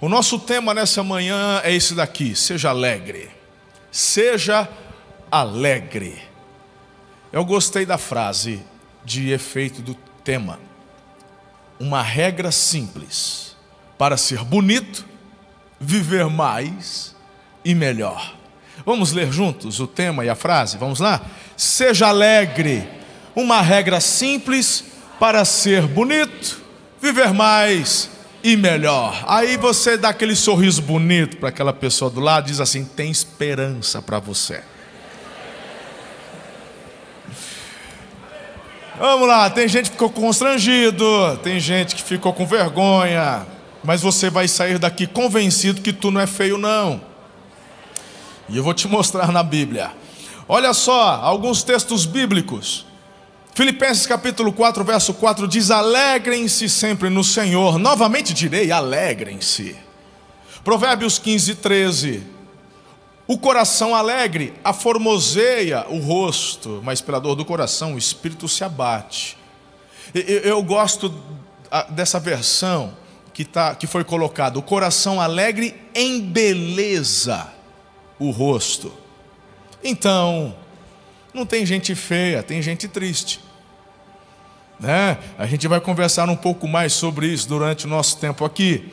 O nosso tema nessa manhã é esse daqui: seja alegre. Seja alegre. Eu gostei da frase de efeito do tema. Uma regra simples para ser bonito, viver mais e melhor. Vamos ler juntos o tema e a frase? Vamos lá? Seja alegre. Uma regra simples para ser bonito, viver mais e melhor. Aí você dá aquele sorriso bonito para aquela pessoa do lado, diz assim: tem esperança para você. Vamos lá, tem gente que ficou constrangido, tem gente que ficou com vergonha, mas você vai sair daqui convencido que tu não é feio, não. E eu vou te mostrar na Bíblia. Olha só, alguns textos bíblicos. Filipenses capítulo 4, verso 4 diz: Alegrem-se sempre no Senhor. Novamente direi: alegrem-se. Provérbios 15, 13. O coração alegre aformoseia o rosto, mas pela dor do coração o espírito se abate. Eu, gosto dessa versão que, tá, que foi colocada: o coração alegre embeleza o rosto. Então, não tem gente feia, tem gente triste. Né? A gente vai conversar um pouco mais sobre isso durante o nosso tempo aqui.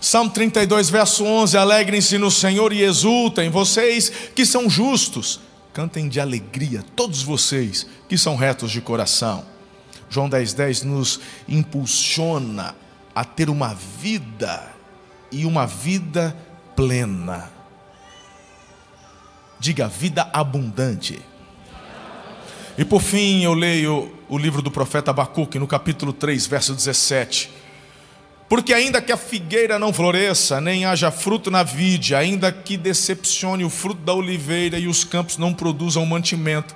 Salmo 32, verso 11: Alegrem-se no Senhor e exultem, vocês que são justos, cantem de alegria, todos vocês que são retos de coração. João 10,10 10 nos impulsiona a ter uma vida e uma vida plena. Diga vida abundante. E por fim, eu leio o livro do profeta Abacuque, no capítulo 3, verso 17. Porque ainda que a figueira não floresça, nem haja fruto na vide, ainda que decepcione o fruto da oliveira e os campos não produzam mantimento,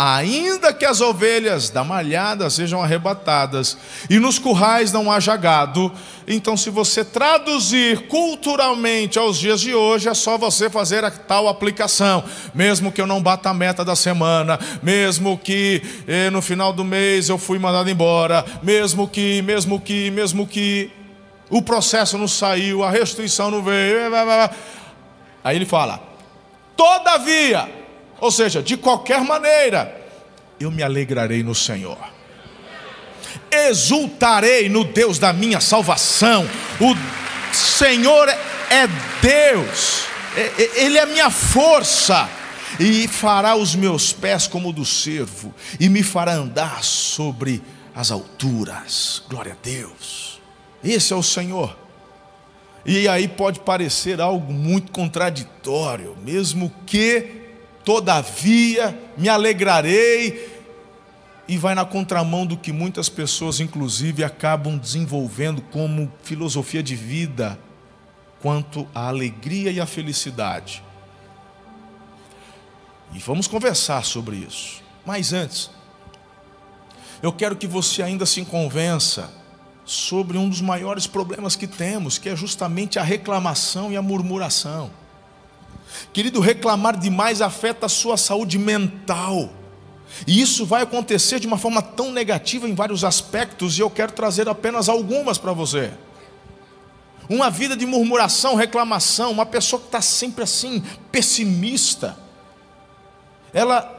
ainda que as ovelhas da malhada sejam arrebatadas e nos currais não haja gado, então se você traduzir culturalmente aos dias de hoje, é só você fazer a tal aplicação, mesmo que eu não bata a meta da semana, mesmo que eh, no final do mês eu fui mandado embora, mesmo que, mesmo que, mesmo que o processo não saiu, a restituição não veio, aí ele fala, todavia, ou seja, de qualquer maneira, eu me alegrarei no Senhor. Exultarei no Deus da minha salvação. O Senhor é Deus. Ele é minha força e fará os meus pés como do servo e me fará andar sobre as alturas. Glória a Deus. Esse é o Senhor. E aí pode parecer algo muito contraditório, mesmo que todavia me alegrarei, e vai na contramão do que muitas pessoas, inclusive, acabam desenvolvendo como filosofia de vida quanto à alegria e à felicidade. E vamos conversar sobre isso. Mas antes, eu quero que você ainda se convença sobre um dos maiores problemas que temos, que é justamente a reclamação e a murmuração. Querido, reclamar demais afeta a sua saúde mental. E isso vai acontecer de uma forma tão negativa em vários aspectos, e eu quero trazer apenas algumas para você. Uma vida de murmuração, reclamação, uma pessoa que está sempre assim, pessimista, ela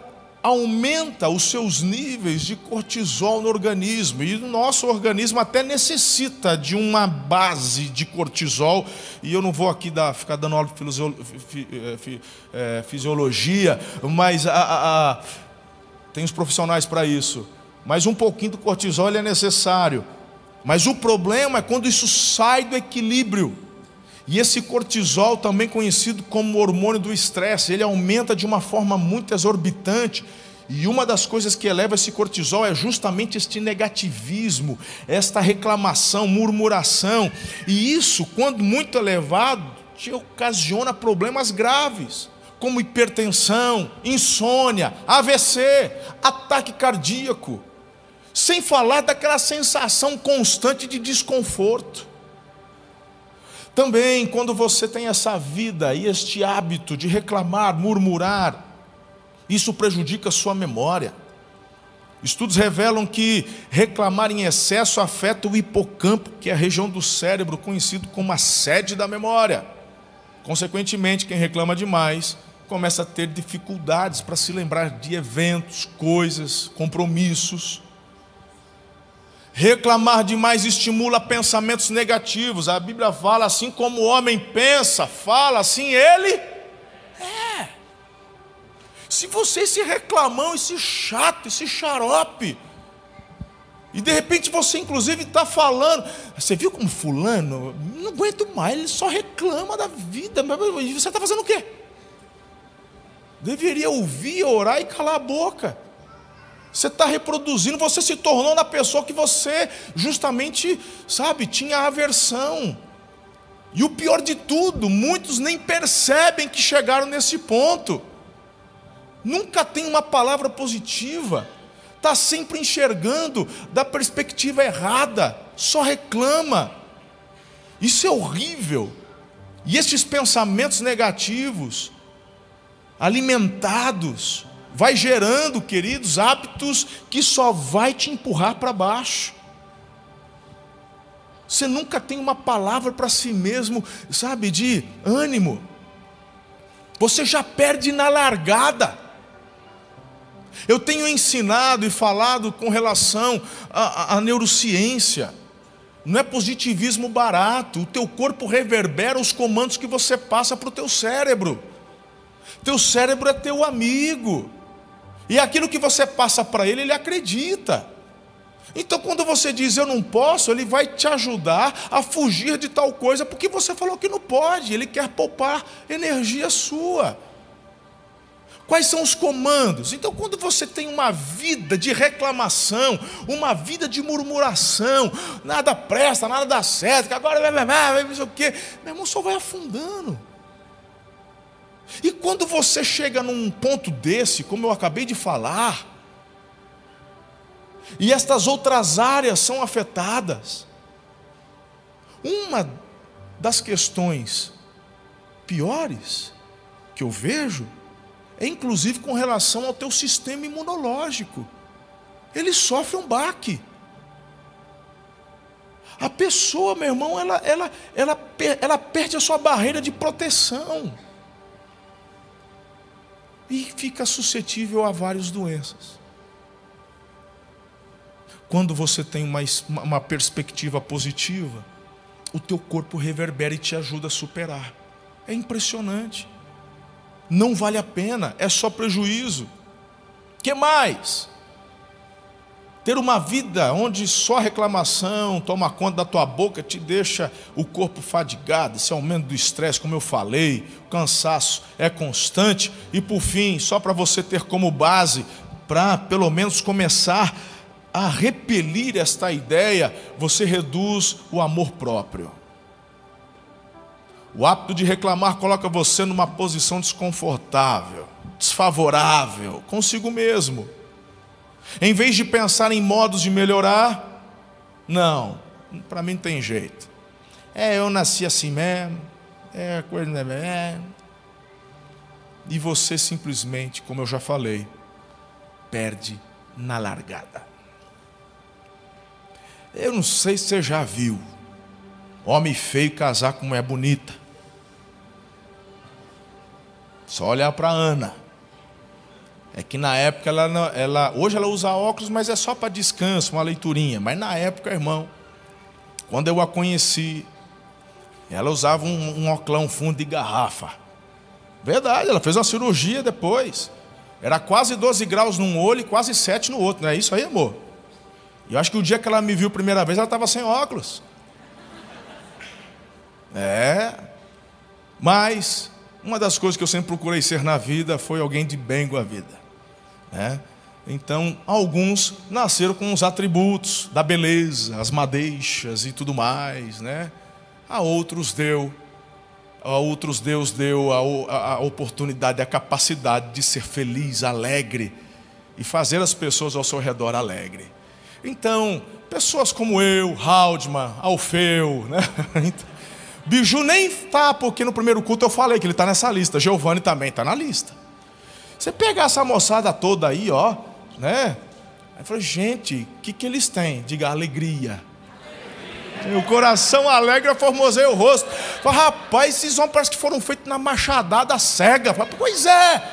aumenta os seus níveis de cortisol no organismo. E o nosso organismo até necessita de uma base de cortisol. E eu não vou aqui dar, ficar dando aula de eh, eh, fisiologia, mas a, a, a, tem os profissionais para isso. Mas um pouquinho do cortisol é necessário. Mas o problema é quando isso sai do equilíbrio. E esse cortisol, também conhecido como hormônio do estresse, ele aumenta de uma forma muito exorbitante. E uma das coisas que eleva esse cortisol é justamente este negativismo, esta reclamação, murmuração. E isso, quando muito elevado, te ocasiona problemas graves, como hipertensão, insônia, AVC, ataque cardíaco. Sem falar daquela sensação constante de desconforto. Também, quando você tem essa vida e este hábito de reclamar, murmurar, isso prejudica a sua memória. Estudos revelam que reclamar em excesso afeta o hipocampo, que é a região do cérebro conhecido como a sede da memória. Consequentemente, quem reclama demais começa a ter dificuldades para se lembrar de eventos, coisas, compromissos. Reclamar demais estimula pensamentos negativos. A Bíblia fala assim como o homem pensa, fala assim ele é. Se você esse reclamão, esse chato, esse xarope, e de repente você inclusive está falando, você viu como fulano, não aguento mais, ele só reclama da vida, e você está fazendo o quê? Deveria ouvir, orar e calar a boca. Você está reproduzindo, você se tornou na pessoa que você justamente, sabe, tinha aversão. E o pior de tudo, muitos nem percebem que chegaram nesse ponto nunca tem uma palavra positiva, está sempre enxergando da perspectiva errada, só reclama. Isso é horrível. E esses pensamentos negativos, alimentados, vai gerando, queridos, hábitos que só vai te empurrar para baixo. Você nunca tem uma palavra para si mesmo, sabe, de ânimo. Você já perde na largada. Eu tenho ensinado e falado com relação à, à neurociência. Não é positivismo barato. O teu corpo reverbera os comandos que você passa para o teu cérebro. Teu cérebro é teu amigo. E aquilo que você passa para ele, ele acredita. Então, quando você diz eu não posso, ele vai te ajudar a fugir de tal coisa, porque você falou que não pode. Ele quer poupar energia sua. Quais são os comandos? Então, quando você tem uma vida de reclamação, uma vida de murmuração, nada presta, nada dá certo, que agora vai, vai, vai, sei o quê, meu irmão só vai afundando. E quando você chega num ponto desse, como eu acabei de falar, e estas outras áreas são afetadas, uma das questões piores que eu vejo é inclusive com relação ao teu sistema imunológico. Ele sofre um baque. A pessoa, meu irmão, ela, ela, ela, ela perde a sua barreira de proteção. E fica suscetível a várias doenças. Quando você tem uma, uma perspectiva positiva, o teu corpo reverbera e te ajuda a superar. É impressionante não vale a pena, é só prejuízo. Que mais? Ter uma vida onde só reclamação toma conta da tua boca te deixa o corpo fadigado, esse aumento do estresse, como eu falei, o cansaço é constante e por fim, só para você ter como base, para pelo menos começar a repelir esta ideia, você reduz o amor próprio. O hábito de reclamar coloca você numa posição desconfortável, desfavorável consigo mesmo. Em vez de pensar em modos de melhorar, não, para mim não tem jeito. É, eu nasci assim mesmo, é coisa não é mesmo. E você simplesmente, como eu já falei, perde na largada. Eu não sei se você já viu homem feio casar com mulher bonita. Só olhar para Ana. É que na época ela, ela, hoje ela usa óculos, mas é só para descanso, uma leiturinha. Mas na época, irmão, quando eu a conheci, ela usava um, um fundo de garrafa. Verdade, ela fez uma cirurgia depois. Era quase 12 graus num olho e quase 7 no outro. Não é isso aí, amor? E eu acho que o dia que ela me viu a primeira vez, ela estava sem óculos. É. Mas uma das coisas que eu sempre procurei ser na vida foi alguém de bem com a vida. Né? Então, alguns nasceram com os atributos da beleza, as madeixas e tudo mais, né? A outros deu, a outros Deus deu a, a, oportunidade, a capacidade de ser feliz, alegre e fazer as pessoas ao seu redor alegre. Então, pessoas como eu, Haldman, Alfeu, né? Então, Biju nem está, porque no primeiro culto eu falei que ele está nessa lista. Giovanni também está na lista. Você pegar essa moçada toda aí, ó, né? Aí falei, gente, o que, que eles têm? Diga alegria. O coração alegre formoseia o rosto. Falei, rapaz, esses homens parece que foram feitos na machadada cega. Falei, pois é.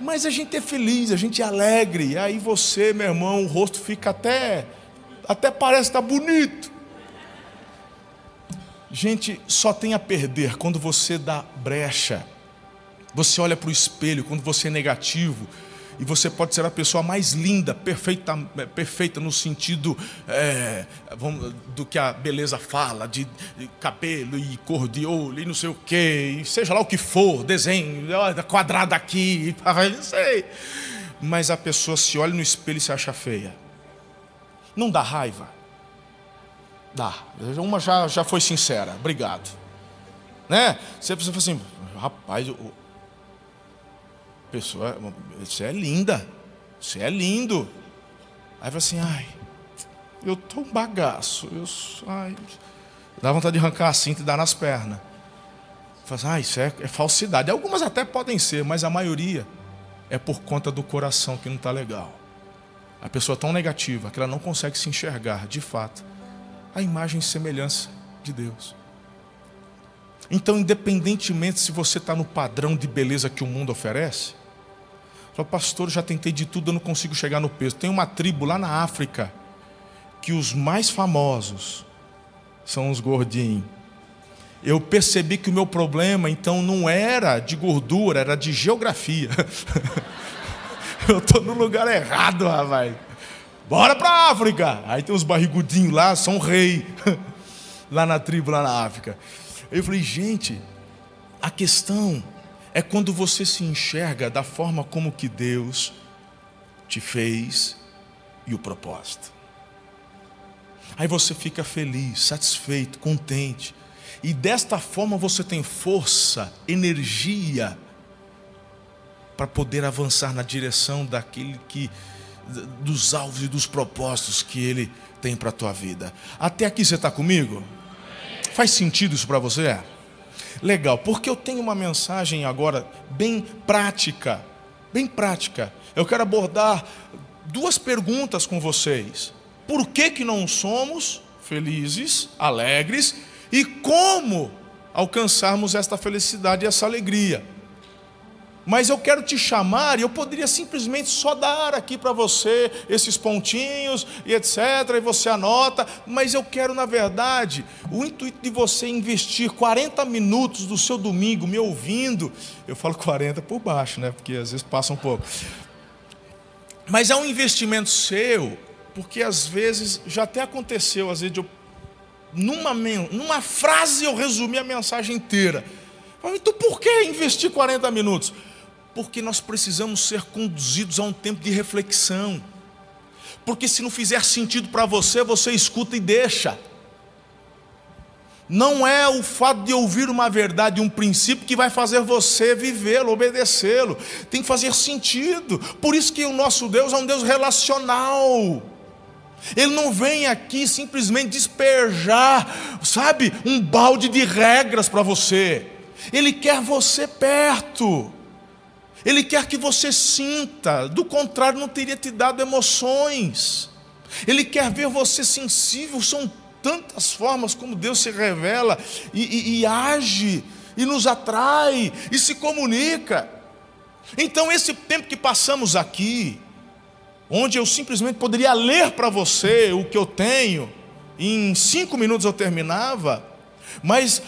Mas a gente é feliz, a gente é alegre. E aí você, meu irmão, o rosto fica até, até parece estar tá bonito. Gente, só tem a perder quando você dá brecha. Você olha para o espelho quando você é negativo e você pode ser a pessoa mais linda, perfeita, perfeita no sentido é, vamos, do que a beleza fala, de, de, cabelo e cor de olho e não sei o quê, seja lá o que for, desenho, quadrado aqui, não sei. Mas a pessoa se olha no espelho e se acha feia. Não dá raiva? Dá. Uma já, já foi sincera, obrigado. Né? Você precisa assim, rapaz, pessoa, você é linda, você é lindo. Aí fala assim, ai, eu tô um bagaço, eu, ai, dá vontade de arrancar a cinta e dar nas pernas. Fala assim, ah, isso é, é falsidade. Algumas até podem ser, mas a maioria é por conta do coração que não está legal. A pessoa é tão negativa que ela não consegue se enxergar, de fato, a imagem e semelhança de Deus. Então, independentemente se você está no padrão de beleza que o mundo oferece, Fala, pastor, já tentei de tudo, eu não consigo chegar no peso. Tem uma tribo lá na África que os mais famosos são os gordinhos. Eu percebi que o meu problema então não era de gordura, era de geografia. eu estou no lugar errado, rapaz. Bora para a África. Aí tem os barrigudinhos lá, são rei. lá na tribo, lá na África. Eu falei, gente, a questão é quando você se enxerga da forma como que Deus te fez e o propósito. Aí você fica feliz, satisfeito, contente. E desta forma você tem força, energia para poder avançar na direção daquele que dos alvos e dos propósitos que ele tem para a tua vida. Até aqui você está comigo? Faz sentido isso para você? Legal, porque eu tenho uma mensagem agora bem prática, bem prática. Eu quero abordar duas perguntas com vocês. Por que que não somos felizes, alegres e como alcançarmos esta felicidade e essa alegria? Mas eu quero te chamar e eu poderia simplesmente só dar aqui para você esses pontinhos e etc. E você anota, mas eu quero, na verdade, o intuito de você investir 40 minutos do seu domingo me ouvindo. Eu falo 40 por baixo, né? Porque às vezes passa um pouco. Mas é um investimento seu, porque às vezes já até aconteceu, às vezes eu, numa, numa frase eu resumi a mensagem inteira. Então por que investir 40 minutos? Porque nós precisamos ser conduzidos a um tempo de reflexão. Porque se não fizer sentido para você, você escuta e deixa. Não é o fato de ouvir uma verdade, um princípio que vai fazer você vivê-lo, obedecê-lo. Tem que fazer sentido. Por isso que o nosso Deus é um Deus relacional. Ele não vem aqui simplesmente despejar, sabe, um balde de regras para você. Ele quer você perto. Ele quer que você sinta, do contrário, não teria te dado emoções. Ele quer ver você sensível, são tantas formas como Deus se revela e, e, e age, e nos atrai, e se comunica. Então, esse tempo que passamos aqui, onde eu simplesmente poderia ler para você o que eu tenho, em cinco minutos eu terminava, mas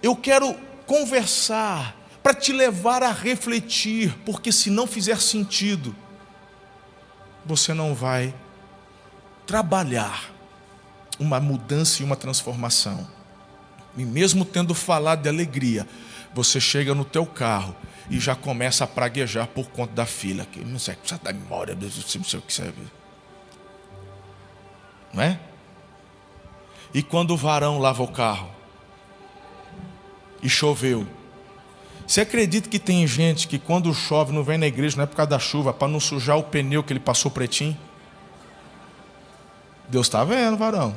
eu quero conversar para te levar a refletir, porque se não fizer sentido, você não vai trabalhar uma mudança e uma transformação. E mesmo tendo falado de alegria, você chega no teu carro e já começa a praguejar por conta da fila. Que não sei, precisa da memória, não sei o que serve. Não é? E quando o varão lava o carro e choveu, você acredita que tem gente que quando chove não vem na igreja, não é por causa da chuva, para não sujar o pneu que ele passou pretinho? Deus está vendo, varão.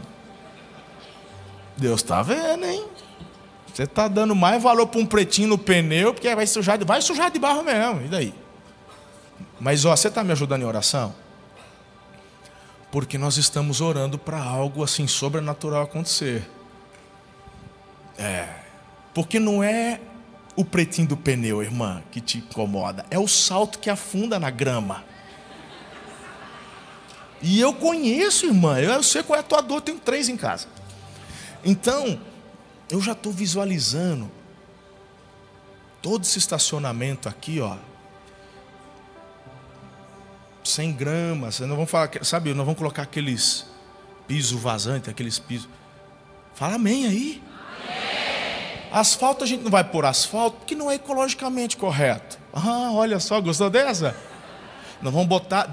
Deus está vendo, hein? Você está dando mais valor para um pretinho no pneu, porque vai sujar vai sujar de barro mesmo. E daí? Mas ó, você está me ajudando em oração? Porque nós estamos orando para algo assim sobrenatural acontecer. É. Porque não é o pretinho do pneu, irmã, que te incomoda, é o salto que afunda na grama. E eu conheço, irmã, eu sei qual é a tua dor, eu tenho três em casa. Então, eu já estou visualizando todo esse estacionamento aqui, ó. Sem grama, não vamos falar, sabe, não vamos colocar aqueles piso vazante, aqueles pisos. Fala amém aí. Asfalto a gente não vai pôr asfalto porque não é ecologicamente correto. Ah, olha só, gostou dessa? Nós vamos botar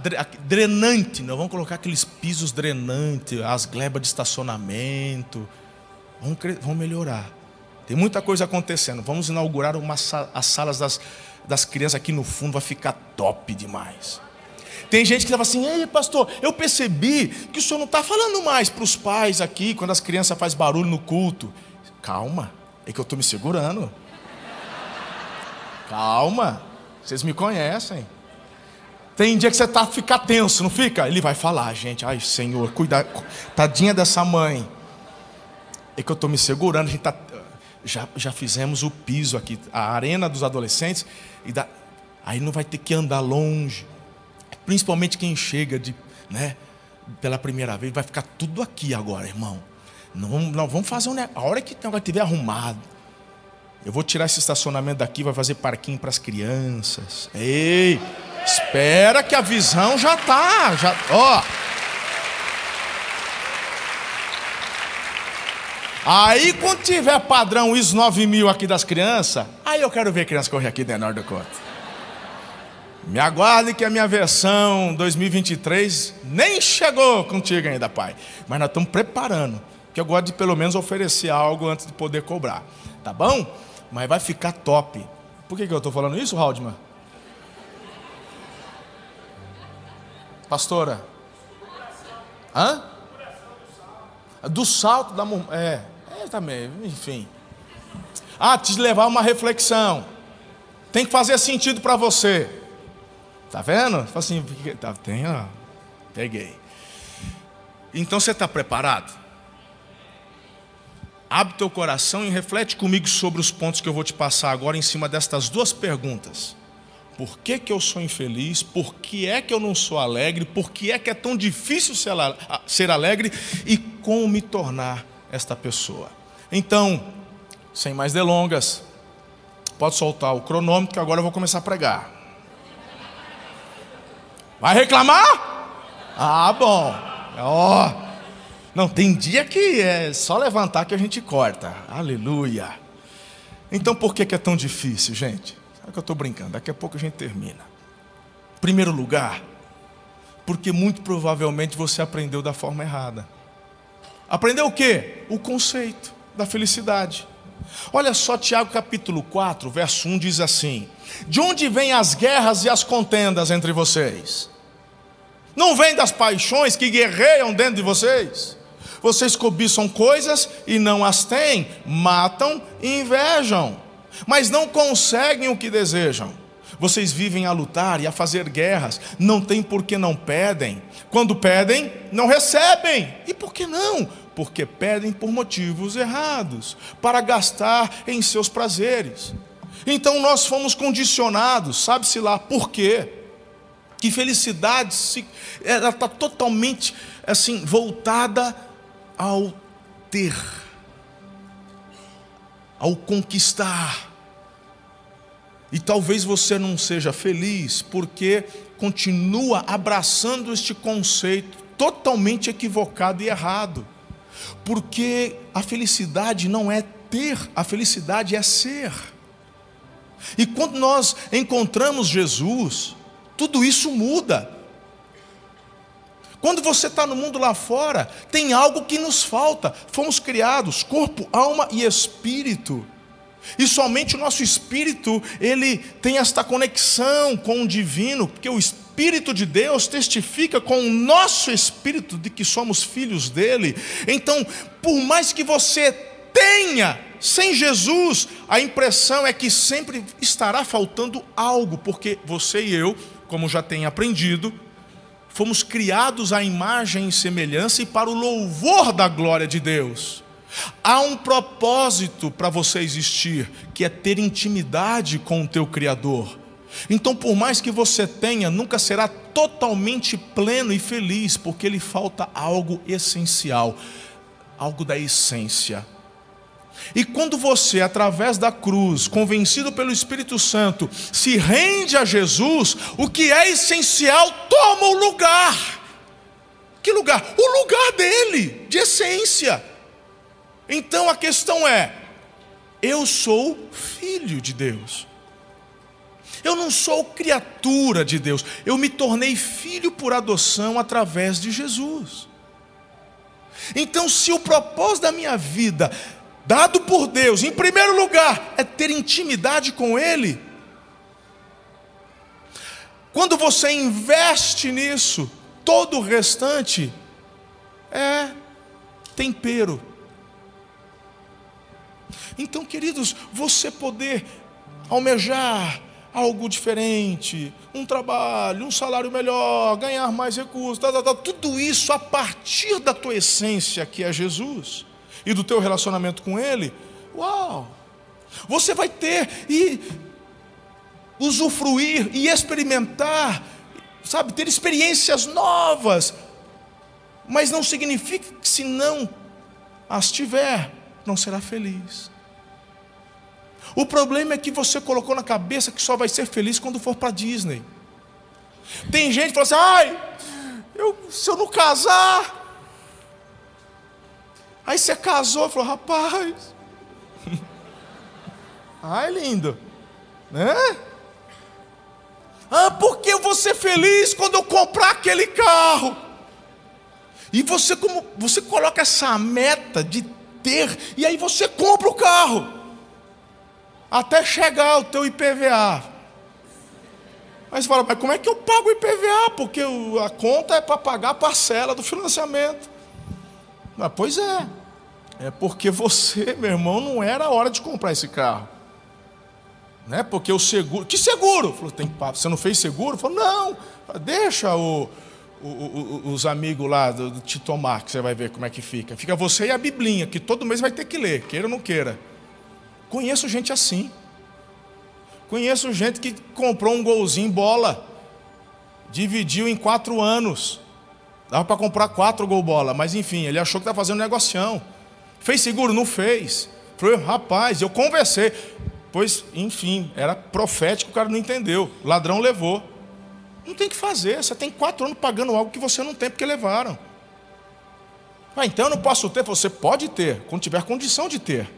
drenante, nós vamos colocar aqueles pisos drenantes, as glebas de estacionamento. Vamos, vamos melhorar. Tem muita coisa acontecendo. Vamos inaugurar uma, as salas das, das crianças aqui no fundo, vai ficar top demais. Tem gente que estava assim, ei pastor, eu percebi que o senhor não está falando mais para os pais aqui, quando as crianças fazem barulho no culto. Calma, é que eu estou me segurando. Calma, vocês me conhecem. Tem dia que você tá fica tenso, não fica? Ele vai falar, gente. Ai, Senhor, cuida, tadinha dessa mãe. É que eu estou me segurando. A gente tá, já, já fizemos o piso aqui, a arena dos adolescentes. E da, aí não vai ter que andar longe. Principalmente quem chega de, né, pela primeira vez, vai ficar tudo aqui agora, irmão. Não, não vamos fazer um A hora que vai estiver arrumado. Eu vou tirar esse estacionamento daqui, vai fazer parquinho para as crianças. Ei, espera que a visão já tá, já, ó. Aí quando tiver padrão ISO 9000 aqui das crianças, aí eu quero ver criança correr aqui dentro do conta. Me aguarde que a minha versão 2023 nem chegou contigo ainda, pai. Mas nós estamos preparando que eu gosto de pelo menos oferecer algo antes de poder cobrar. Tá bom? Mas vai ficar top. Por que, que eu estou falando isso, Haldman? Pastora? Hã? Do salto da é, é também, enfim. Ah, te levar uma reflexão. Tem que fazer sentido para você. Tá vendo? Fala assim, tá, tem, ó, peguei. Então você está preparado? Abre teu coração e reflete comigo sobre os pontos que eu vou te passar agora em cima destas duas perguntas. Por que, que eu sou infeliz? Por que é que eu não sou alegre? Por que é que é tão difícil ser alegre? E como me tornar esta pessoa? Então, sem mais delongas, pode soltar o cronômetro que agora eu vou começar a pregar. Vai reclamar? Ah, bom. Ó. Oh. Não, tem dia que é só levantar que a gente corta. Aleluia. Então por que, é tão difícil, gente? Sabe que eu estou brincando, daqui a pouco a gente termina. Primeiro lugar, porque muito provavelmente você aprendeu da forma errada. Aprendeu o quê? O conceito da felicidade. Olha só, Tiago capítulo 4, verso 1 diz assim: De onde vêm as guerras e as contendas entre vocês? Não vem das paixões que guerreiam dentro de vocês? Vocês cobiçam coisas e não as têm, matam e invejam, mas não conseguem o que desejam. Vocês vivem a lutar e a fazer guerras, não tem porque não pedem. Quando pedem, não recebem. E por que não? Porque pedem por motivos errados, para gastar em seus prazeres. Então nós fomos condicionados, sabe-se lá por quê? Que felicidade ela está totalmente assim voltada ao ter, ao conquistar. E talvez você não seja feliz porque continua abraçando este conceito totalmente equivocado e errado. Porque a felicidade não é ter, a felicidade é ser. E quando nós encontramos Jesus, tudo isso muda. Quando você está no mundo lá fora, tem algo que nos falta. Fomos criados, corpo, alma e espírito. E somente o nosso espírito, ele tem esta conexão com o divino, porque o Espírito de Deus testifica com o nosso espírito de que somos filhos dele. Então, por mais que você tenha, sem Jesus, a impressão é que sempre estará faltando algo, porque você e eu, como já tem aprendido, fomos criados à imagem e semelhança e para o louvor da glória de Deus. Há um propósito para você existir, que é ter intimidade com o teu Criador. Então, por mais que você tenha, nunca será totalmente pleno e feliz, porque lhe falta algo essencial, algo da essência. E quando você, através da cruz, convencido pelo Espírito Santo, se rende a Jesus, o que é essencial toma o lugar. Que lugar? O lugar dele, de essência. Então a questão é: eu sou filho de Deus. Eu não sou criatura de Deus, eu me tornei filho por adoção através de Jesus. Então, se o propósito da minha vida dado por Deus, em primeiro lugar, é ter intimidade com Ele. Quando você investe nisso, todo o restante é tempero. Então, queridos, você poder almejar algo diferente, um trabalho, um salário melhor, ganhar mais recursos, tá, tá, tá, tudo isso a partir da tua essência, que é Jesus e do teu relacionamento com Ele, uau! Você vai ter e usufruir e experimentar, sabe, ter experiências novas, mas não significa que se não as tiver, não será feliz. O problema é que você colocou na cabeça que só vai ser feliz quando for para Disney. Tem gente que fala assim: ai, eu, se eu não casar, Aí você casou e falou, rapaz. Ai, lindo. Né? Ah, porque eu vou ser feliz quando eu comprar aquele carro. E você como você coloca essa meta de ter e aí você compra o carro. Até chegar o teu IPVA. Aí você fala, mas como é que eu pago o IPVA? Porque a conta é para pagar a parcela do financiamento. Ah, pois é. É porque você, meu irmão, não era a hora de comprar esse carro. Né? Porque o seguro. Que seguro? Falou, tem Você não fez seguro? Falou, não. Deixa o, o, o, os amigos lá do, do te tomar, que você vai ver como é que fica. Fica você e a Biblinha, que todo mês vai ter que ler, queira ou não queira. Conheço gente assim. Conheço gente que comprou um golzinho bola, dividiu em quatro anos. Dava para comprar quatro gol bola, mas enfim, ele achou que estava fazendo um negocião. Fez seguro? Não fez. Falei, rapaz, eu conversei. Pois, enfim, era profético, o cara não entendeu. Ladrão levou. Não tem que fazer. Você tem quatro anos pagando algo que você não tem porque levaram. Ah, então eu não posso ter. Você pode ter, quando tiver condição de ter.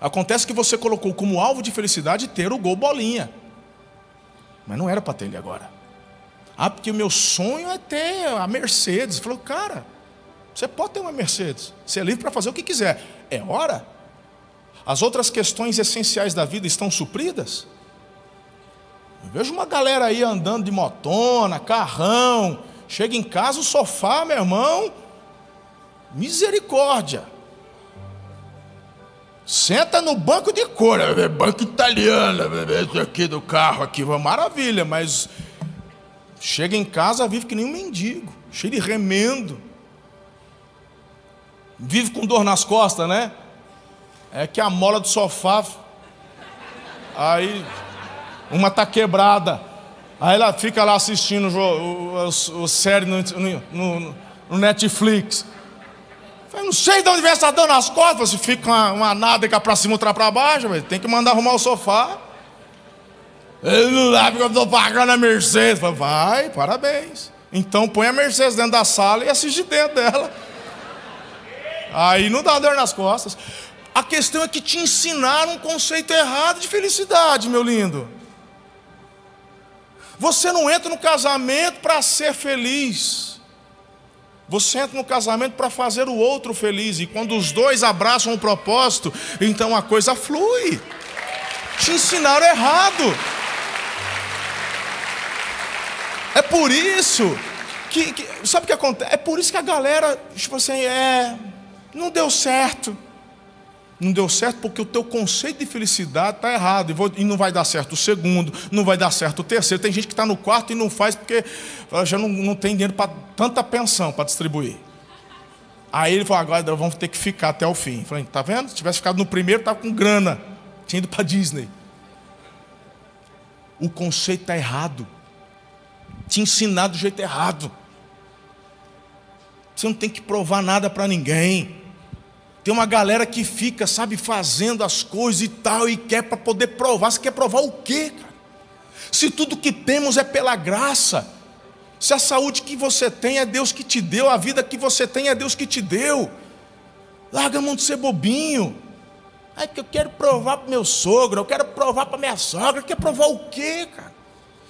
Acontece que você colocou como alvo de felicidade ter o gol bolinha. Mas não era para ter ele agora. Ah, porque o meu sonho é ter a Mercedes. Falou, cara, você pode ter uma Mercedes, você é livre para fazer o que quiser. É hora. As outras questões essenciais da vida estão supridas? Eu vejo uma galera aí andando de motona, carrão, chega em casa, o sofá, meu irmão, misericórdia. Senta no banco de couro, é banco italiano, esse aqui do carro aqui, maravilha, mas chega em casa, vive que nem um mendigo, cheio de remendo vive com dor nas costas, né? É que a mola do sofá, aí uma tá quebrada, aí ela fica lá assistindo o, o, o série no, no, no, Netflix. Eu não sei de onde vem essa dor nas costas, se fica uma, uma nádega para cima, outra para baixo, tem que mandar arrumar o sofá. Ele não dá porque eu pagando a Mercedes. Vai, parabéns. Então põe a Mercedes dentro da sala e assiste dentro dela. Aí não dá dor nas costas. A questão é que te ensinaram um conceito errado de felicidade, meu lindo. Você não entra no casamento para ser feliz. Você entra no casamento para fazer o outro feliz. E quando os dois abraçam o propósito, então a coisa flui. Te ensinaram errado. É por isso que, que, sabe o que acontece? É por isso que a galera, tipo assim, é, não deu certo. Não deu certo porque o teu conceito de felicidade está errado. E, não vai dar certo o segundo, não vai dar certo o terceiro. Tem gente que está no quarto e não faz porque já não, não tem dinheiro para tanta pensão para distribuir. Aí ele falou, agora vamos ter que ficar até o fim. falei, tá vendo? Se tivesse ficado no primeiro, estava com grana. Tinha ido para Disney. O conceito está errado. Te ensinado do jeito errado. Você não tem que provar nada para ninguém. Tem uma galera que fica, sabe, fazendo as coisas e tal, e quer para poder provar. Você quer provar o quê, cara? Se tudo que temos é pela graça, se a saúde que você tem é Deus que te deu, a vida que você tem é Deus que te deu, larga a mão de ser bobinho. É que eu quero provar para meu sogro, eu quero provar para minha sogra, quer provar o quê, cara?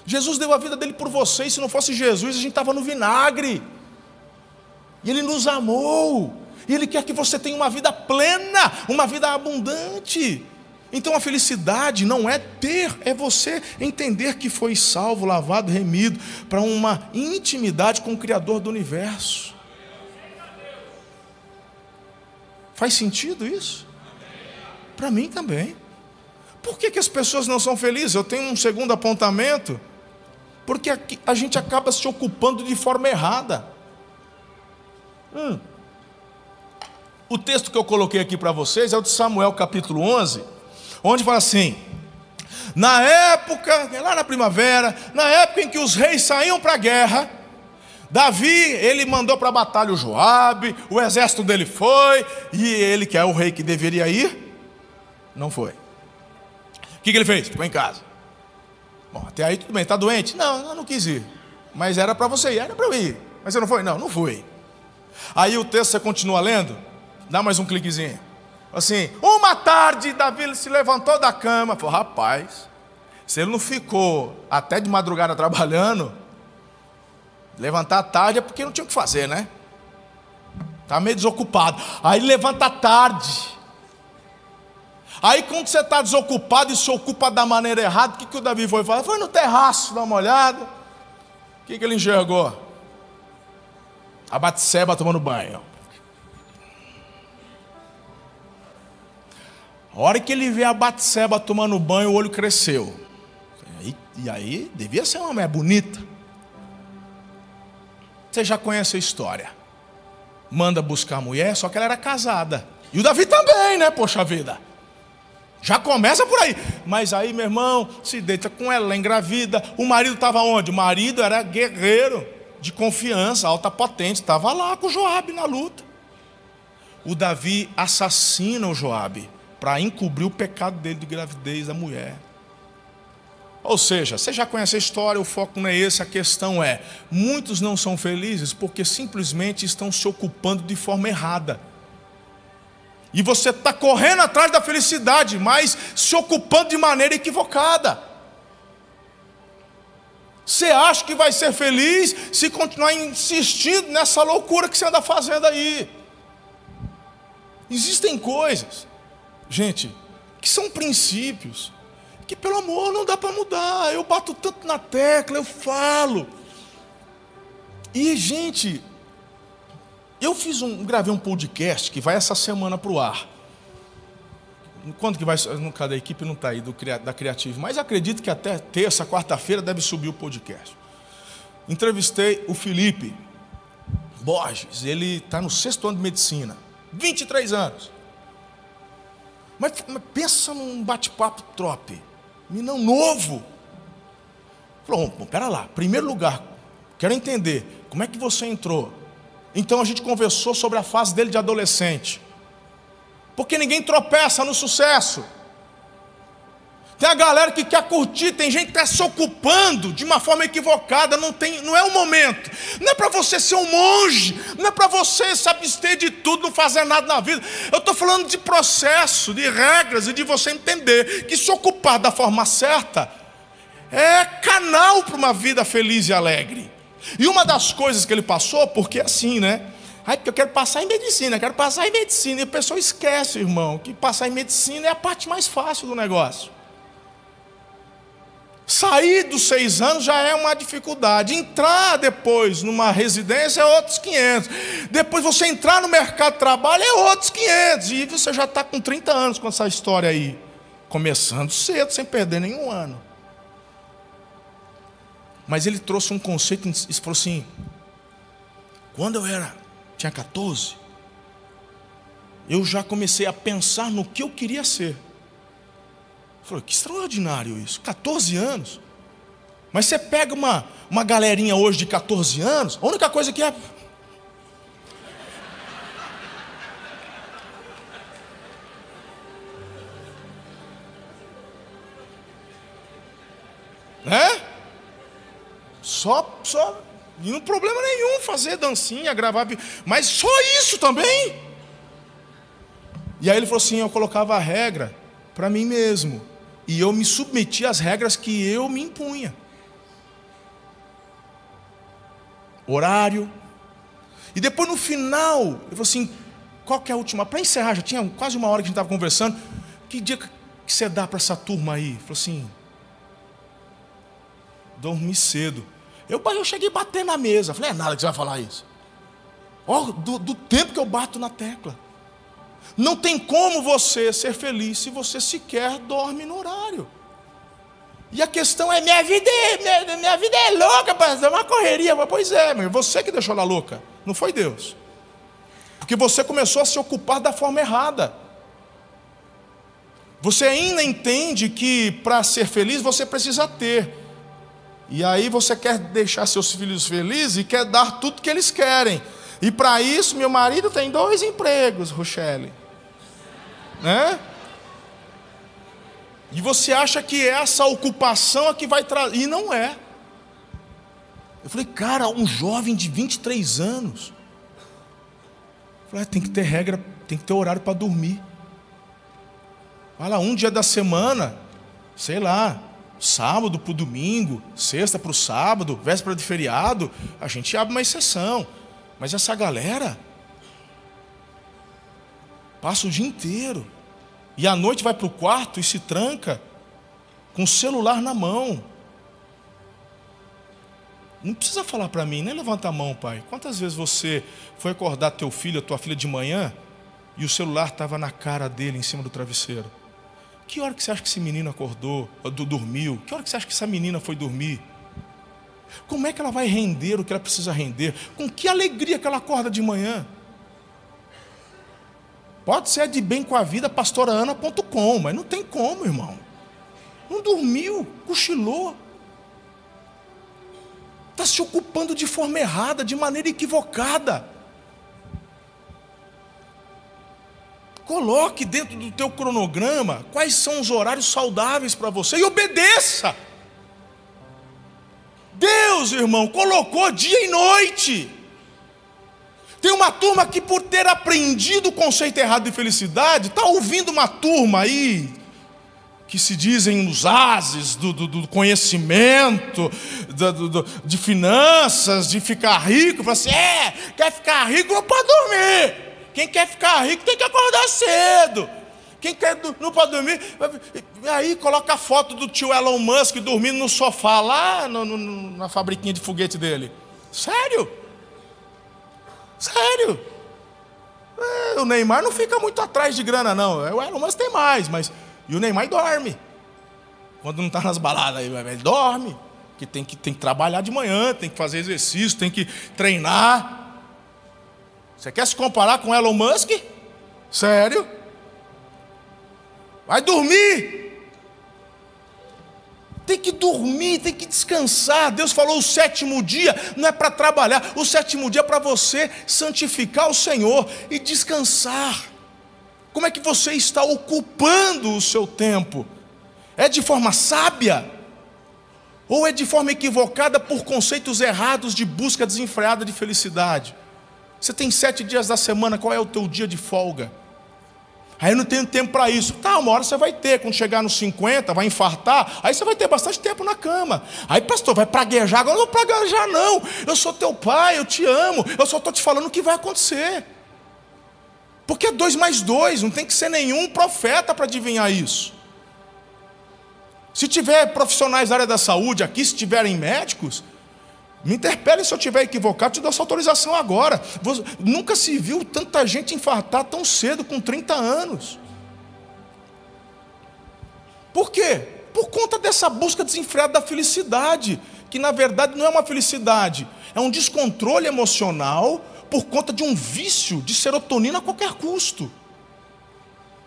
Jesus deu a vida dele por você, e se não fosse Jesus, a gente estava no vinagre. E ele nos amou. E Ele quer que você tenha uma vida plena, uma vida abundante. Então a felicidade não é ter, é você entender que foi salvo, lavado, remido, para uma intimidade com o Criador do universo. Faz sentido isso? Para mim também. Por que, que as pessoas não são felizes? Eu tenho um segundo apontamento. Porque a gente acaba se ocupando de forma errada. Hum. O texto que eu coloquei aqui para vocês é o de Samuel capítulo 11, onde fala assim: Na época, lá na primavera, na época em que os reis saíam para a guerra, Davi, ele mandou para a batalha o Joabe, o exército dele foi, e ele, que é o rei que deveria ir, não foi. O que, que ele fez? Ficou em casa. Bom, até aí tudo bem, está doente? Não, eu não quis ir. Mas era para você ir, era para eu ir. Mas você não foi? Não, não fui. Aí o texto você continua lendo, Dá mais um cliquezinho. Assim, uma tarde Davi se levantou da cama. Falou, rapaz, se ele não ficou até de madrugada trabalhando, levantar tarde é porque não tinha o que fazer, né? Está meio desocupado. Aí levanta tarde. Aí quando você está desocupado e se ocupa da maneira errada, o que, que o Davi foi fazer? Foi no terraço dar uma olhada. O que, que ele enxergou? A Batseba tomando banho. A hora que ele vê a Batseba tomando banho, o olho cresceu. E, e aí, devia ser uma mulher bonita. Você já conhece a história. Manda buscar a mulher, só que ela era casada. E o Davi também, né? Poxa vida. Já começa por aí. Mas aí, meu irmão, se deita com ela, engravida. O marido estava onde? O marido era guerreiro, de confiança, alta potente. Estava lá com o Joabe na luta. O Davi assassina o Joabe para encobrir o pecado dele de gravidez da mulher. Ou seja, você já conhece a história, o foco não é esse, a questão é: muitos não são felizes porque simplesmente estão se ocupando de forma errada. E você está correndo atrás da felicidade, mas se ocupando de maneira equivocada. Você acha que vai ser feliz se continuar insistindo nessa loucura que você anda fazendo aí? Existem coisas gente, que são princípios que, pelo amor, não dá para mudar. Eu bato tanto na tecla, eu falo. E, gente, eu fiz um, gravei um podcast que vai essa semana para o ar. Quando que vai? Cadê a equipe não está aí do, da Criativo, mas acredito que até terça, quarta-feira deve subir o podcast. Entrevistei o Felipe Borges, ele está no sexto ano de medicina, 23 anos. Mas, mas pensa num bate-papo trope. Menino novo. Falou, bom, pera lá. Primeiro lugar, quero entender. Como é que você entrou? Então a gente conversou sobre a fase dele de adolescente. Porque ninguém tropeça no sucesso. Tem a galera que quer curtir, tem gente que está se ocupando de uma forma equivocada, não, tem, não é o momento. Não é para você ser um monge, não é para você se abster de tudo, não fazer nada na vida. Eu estou falando de processo, de regras e de você entender que se ocupar da forma certa é canal para uma vida feliz e alegre. E uma das coisas que ele passou, porque é assim, né? Ai, porque eu quero passar em medicina, quero passar em medicina. E a pessoa esquece, irmão, que passar em medicina é a parte mais fácil do negócio. Sair dos seis anos já é uma dificuldade. Entrar depois numa residência é outros 500. Depois você entrar no mercado de trabalho é outros 500. E você já está com 30 anos com essa história aí. Começando cedo, sem perder nenhum ano. Mas ele trouxe um conceito e falou assim: quando eu era, tinha 14, eu já comecei a pensar no que eu queria ser. Falei, que extraordinário isso, 14 anos. Mas você pega uma, uma galerinha hoje de 14 anos, a única coisa que é. Né? Só, só, não problema nenhum fazer dancinha, gravar, mas só isso também. E aí ele falou assim: eu colocava a regra para mim mesmo. E eu me submeti às regras que eu me impunha. Horário. E depois no final, ele falou assim: qual que é a última? Para encerrar, já tinha quase uma hora que a gente estava conversando. Que dia que você dá para essa turma aí? Ele falou assim: dormi cedo. Eu, eu cheguei a bater na mesa. Falei: é nada que você vai falar isso. Oh, do, do tempo que eu bato na tecla. Não tem como você ser feliz se você sequer dorme no horário. E a questão é: minha vida é, minha, minha vida é louca, é uma correria. Pois é, meu, você que deixou ela louca, não foi Deus. Porque você começou a se ocupar da forma errada. Você ainda entende que para ser feliz você precisa ter. E aí você quer deixar seus filhos felizes e quer dar tudo que eles querem. E para isso, meu marido tem dois empregos, Rochelle né? E você acha que essa ocupação é que vai trazer. E não é. Eu falei, cara, um jovem de 23 anos. Eu falei, ah, tem que ter regra, tem que ter horário para dormir. Vai lá, um dia da semana, sei lá, sábado para o domingo, sexta para o sábado, véspera de feriado, a gente abre uma exceção. Mas essa galera, Passa o dia inteiro. E à noite vai para o quarto e se tranca com o celular na mão. Não precisa falar para mim, nem levanta a mão, pai. Quantas vezes você foi acordar teu filho, tua filha de manhã, e o celular estava na cara dele, em cima do travesseiro? Que hora que você acha que esse menino acordou, dormiu? Que hora que você acha que essa menina foi dormir? Como é que ela vai render o que ela precisa render? Com que alegria que ela acorda de manhã? Pode ser de bem com a vida, pastoraana.com, mas não tem como, irmão. Não dormiu, cochilou. Está se ocupando de forma errada, de maneira equivocada. Coloque dentro do teu cronograma quais são os horários saudáveis para você e obedeça. Deus, irmão, colocou dia e noite. Tem uma turma que, por ter aprendido o conceito errado de felicidade, está ouvindo uma turma aí, que se dizem os ases do, do, do conhecimento, do, de finanças, de ficar rico, fala assim: é, quer ficar rico não pode dormir. Quem quer ficar rico tem que acordar cedo. Quem quer não pode dormir, aí coloca a foto do tio Elon Musk dormindo no sofá lá no, no, na fabriquinha de foguete dele. Sério? Sério. É, o Neymar não fica muito atrás de grana, não. É, o Elon Musk tem mais, mas. E o Neymar dorme. Quando não está nas baladas, ele dorme. Que tem, que tem que trabalhar de manhã, tem que fazer exercício, tem que treinar. Você quer se comparar com Elon Musk? Sério? Vai dormir tem que dormir, tem que descansar. Deus falou: o sétimo dia não é para trabalhar, o sétimo dia é para você santificar o Senhor e descansar. Como é que você está ocupando o seu tempo? É de forma sábia? Ou é de forma equivocada por conceitos errados de busca desenfreada de felicidade? Você tem sete dias da semana, qual é o teu dia de folga? Aí eu não tenho tempo para isso. Tá, uma hora você vai ter. Quando chegar nos 50, vai infartar. Aí você vai ter bastante tempo na cama. Aí, pastor, vai praguejar. Agora não vou praguejar, não. Eu sou teu pai, eu te amo. Eu só estou te falando o que vai acontecer. Porque é dois mais dois. Não tem que ser nenhum profeta para adivinhar isso. Se tiver profissionais da área da saúde aqui, se tiverem médicos, me interpelem se eu estiver equivocado, te dou essa autorização agora. Nunca se viu tanta gente infartar tão cedo, com 30 anos. Por quê? Por conta dessa busca desenfreada da felicidade, que na verdade não é uma felicidade, é um descontrole emocional por conta de um vício de serotonina a qualquer custo.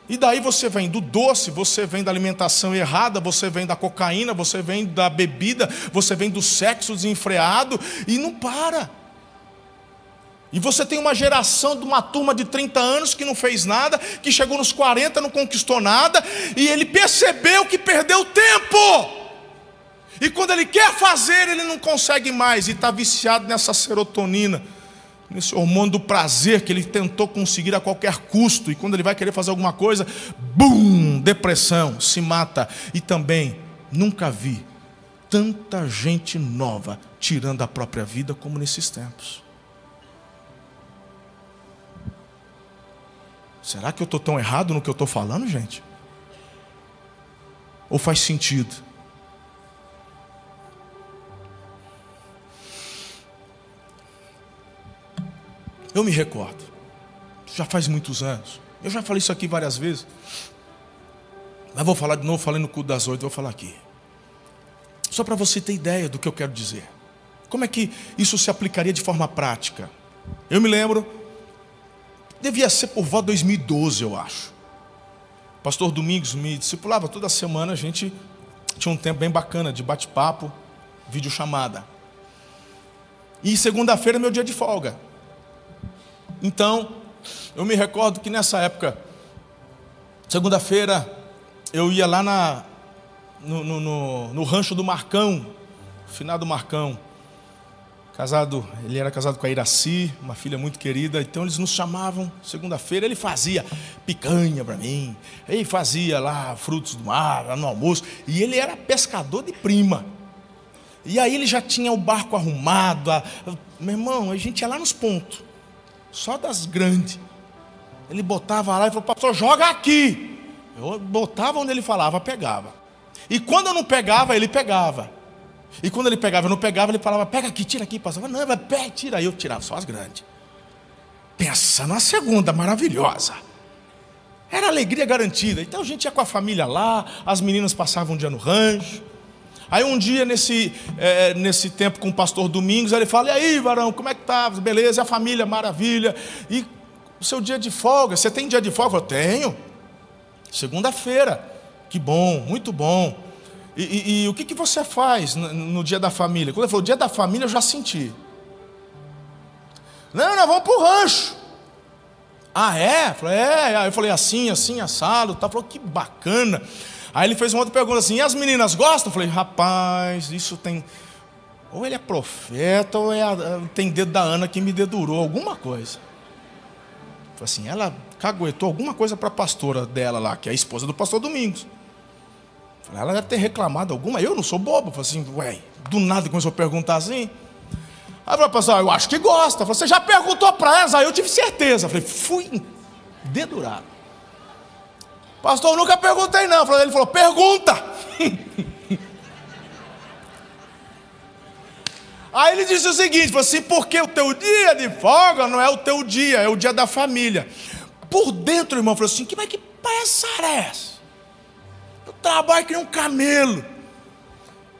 E daí você vem do doce, você vem da alimentação errada, você vem da cocaína, você vem da bebida, você vem do sexo desenfreado e não para. E você tem uma geração de uma turma de 30 anos que não fez nada, que chegou nos 40, não conquistou nada, e ele percebeu que perdeu tempo. E quando ele quer fazer, ele não consegue mais, e está viciado nessa serotonina nesse hormônio do prazer que ele tentou conseguir a qualquer custo, e quando ele vai querer fazer alguma coisa, bum, depressão, se mata. E também nunca vi tanta gente nova tirando a própria vida como nesses tempos. Será que eu estou tão errado no que eu estou falando, gente? Ou faz sentido? Eu me recordo, já faz muitos anos. Eu já falei isso aqui várias vezes. Mas vou falar de novo, falei no culto das oito, vou falar aqui. Só para você ter ideia do que eu quero dizer. Como é que isso se aplicaria de forma prática? Eu me lembro, devia ser por volta de 2012, eu acho. Pastor Domingos me discipulava toda semana, a gente tinha um tempo bem bacana de bate-papo, videochamada. E segunda-feira é meu dia de folga. Então, eu me recordo que nessa época, segunda-feira, eu ia lá na, no, no, no, no rancho do Marcão, finado Marcão. Casado, ele era casado com a Iraci, uma filha muito querida, então eles nos chamavam segunda-feira, ele fazia picanha para mim, ele fazia lá frutos do mar, lá no almoço, e ele era pescador de prima. E aí ele já tinha o barco arrumado, a... meu irmão, a gente ia lá nos pontos só das grandes. Ele botava lá e falou, pastor, joga aqui. Eu botava onde ele falava, pegava. E quando eu não pegava, ele pegava. E quando ele pegava, eu não pegava, ele falava, pega aqui, tira aqui. Passava, não, vai, pega, tira. Aí eu tirava só as grandes. Pensa na segunda, maravilhosa. Era alegria garantida. Então a gente ia com a família lá, as meninas passavam um dia no rancho. Aí um dia, nesse, é, nesse tempo com o pastor Domingos, ele fala: E aí, varão, como é que tá? Beleza, a família, maravilha. E o seu dia de folga, você tem dia de folga? Eu tenho. Segunda-feira. Que bom, muito bom. E, e, e o que, que você faz no, no, dia da família? Quando ele falou dia da família, eu já senti. Não, nós vamos para o rancho. Ah, é? Eu falei, é. Eu falei assim, assim, assado. Tá. Falou, que bacana. Aí ele fez uma outra pergunta assim: e as meninas gostam? Eu falei, rapaz, isso tem. Ou ele é profeta, ou é a... tem dedo da Ana que me dedurou, alguma coisa. Falei assim, ela caguetou alguma coisa para a pastora dela lá, que é a esposa do pastor Domingos. Falei, ela deve ter reclamado alguma. Eu não sou bobo. Falei assim, ué, do nada começou a perguntar assim. Aí falei, pastor, eu acho que gosta. Falei, você já perguntou para elas? Aí eu tive certeza. Falei, fui dedurado. Pastor, nunca perguntei não. Ele falou, pergunta. Aí ele disse o seguinte: falou assim, porque o teu dia de folga não é o teu dia, é o dia da família. Por dentro, irmão falou assim: que, mas que palhaçada é essa? Eu trabalho que nem um camelo.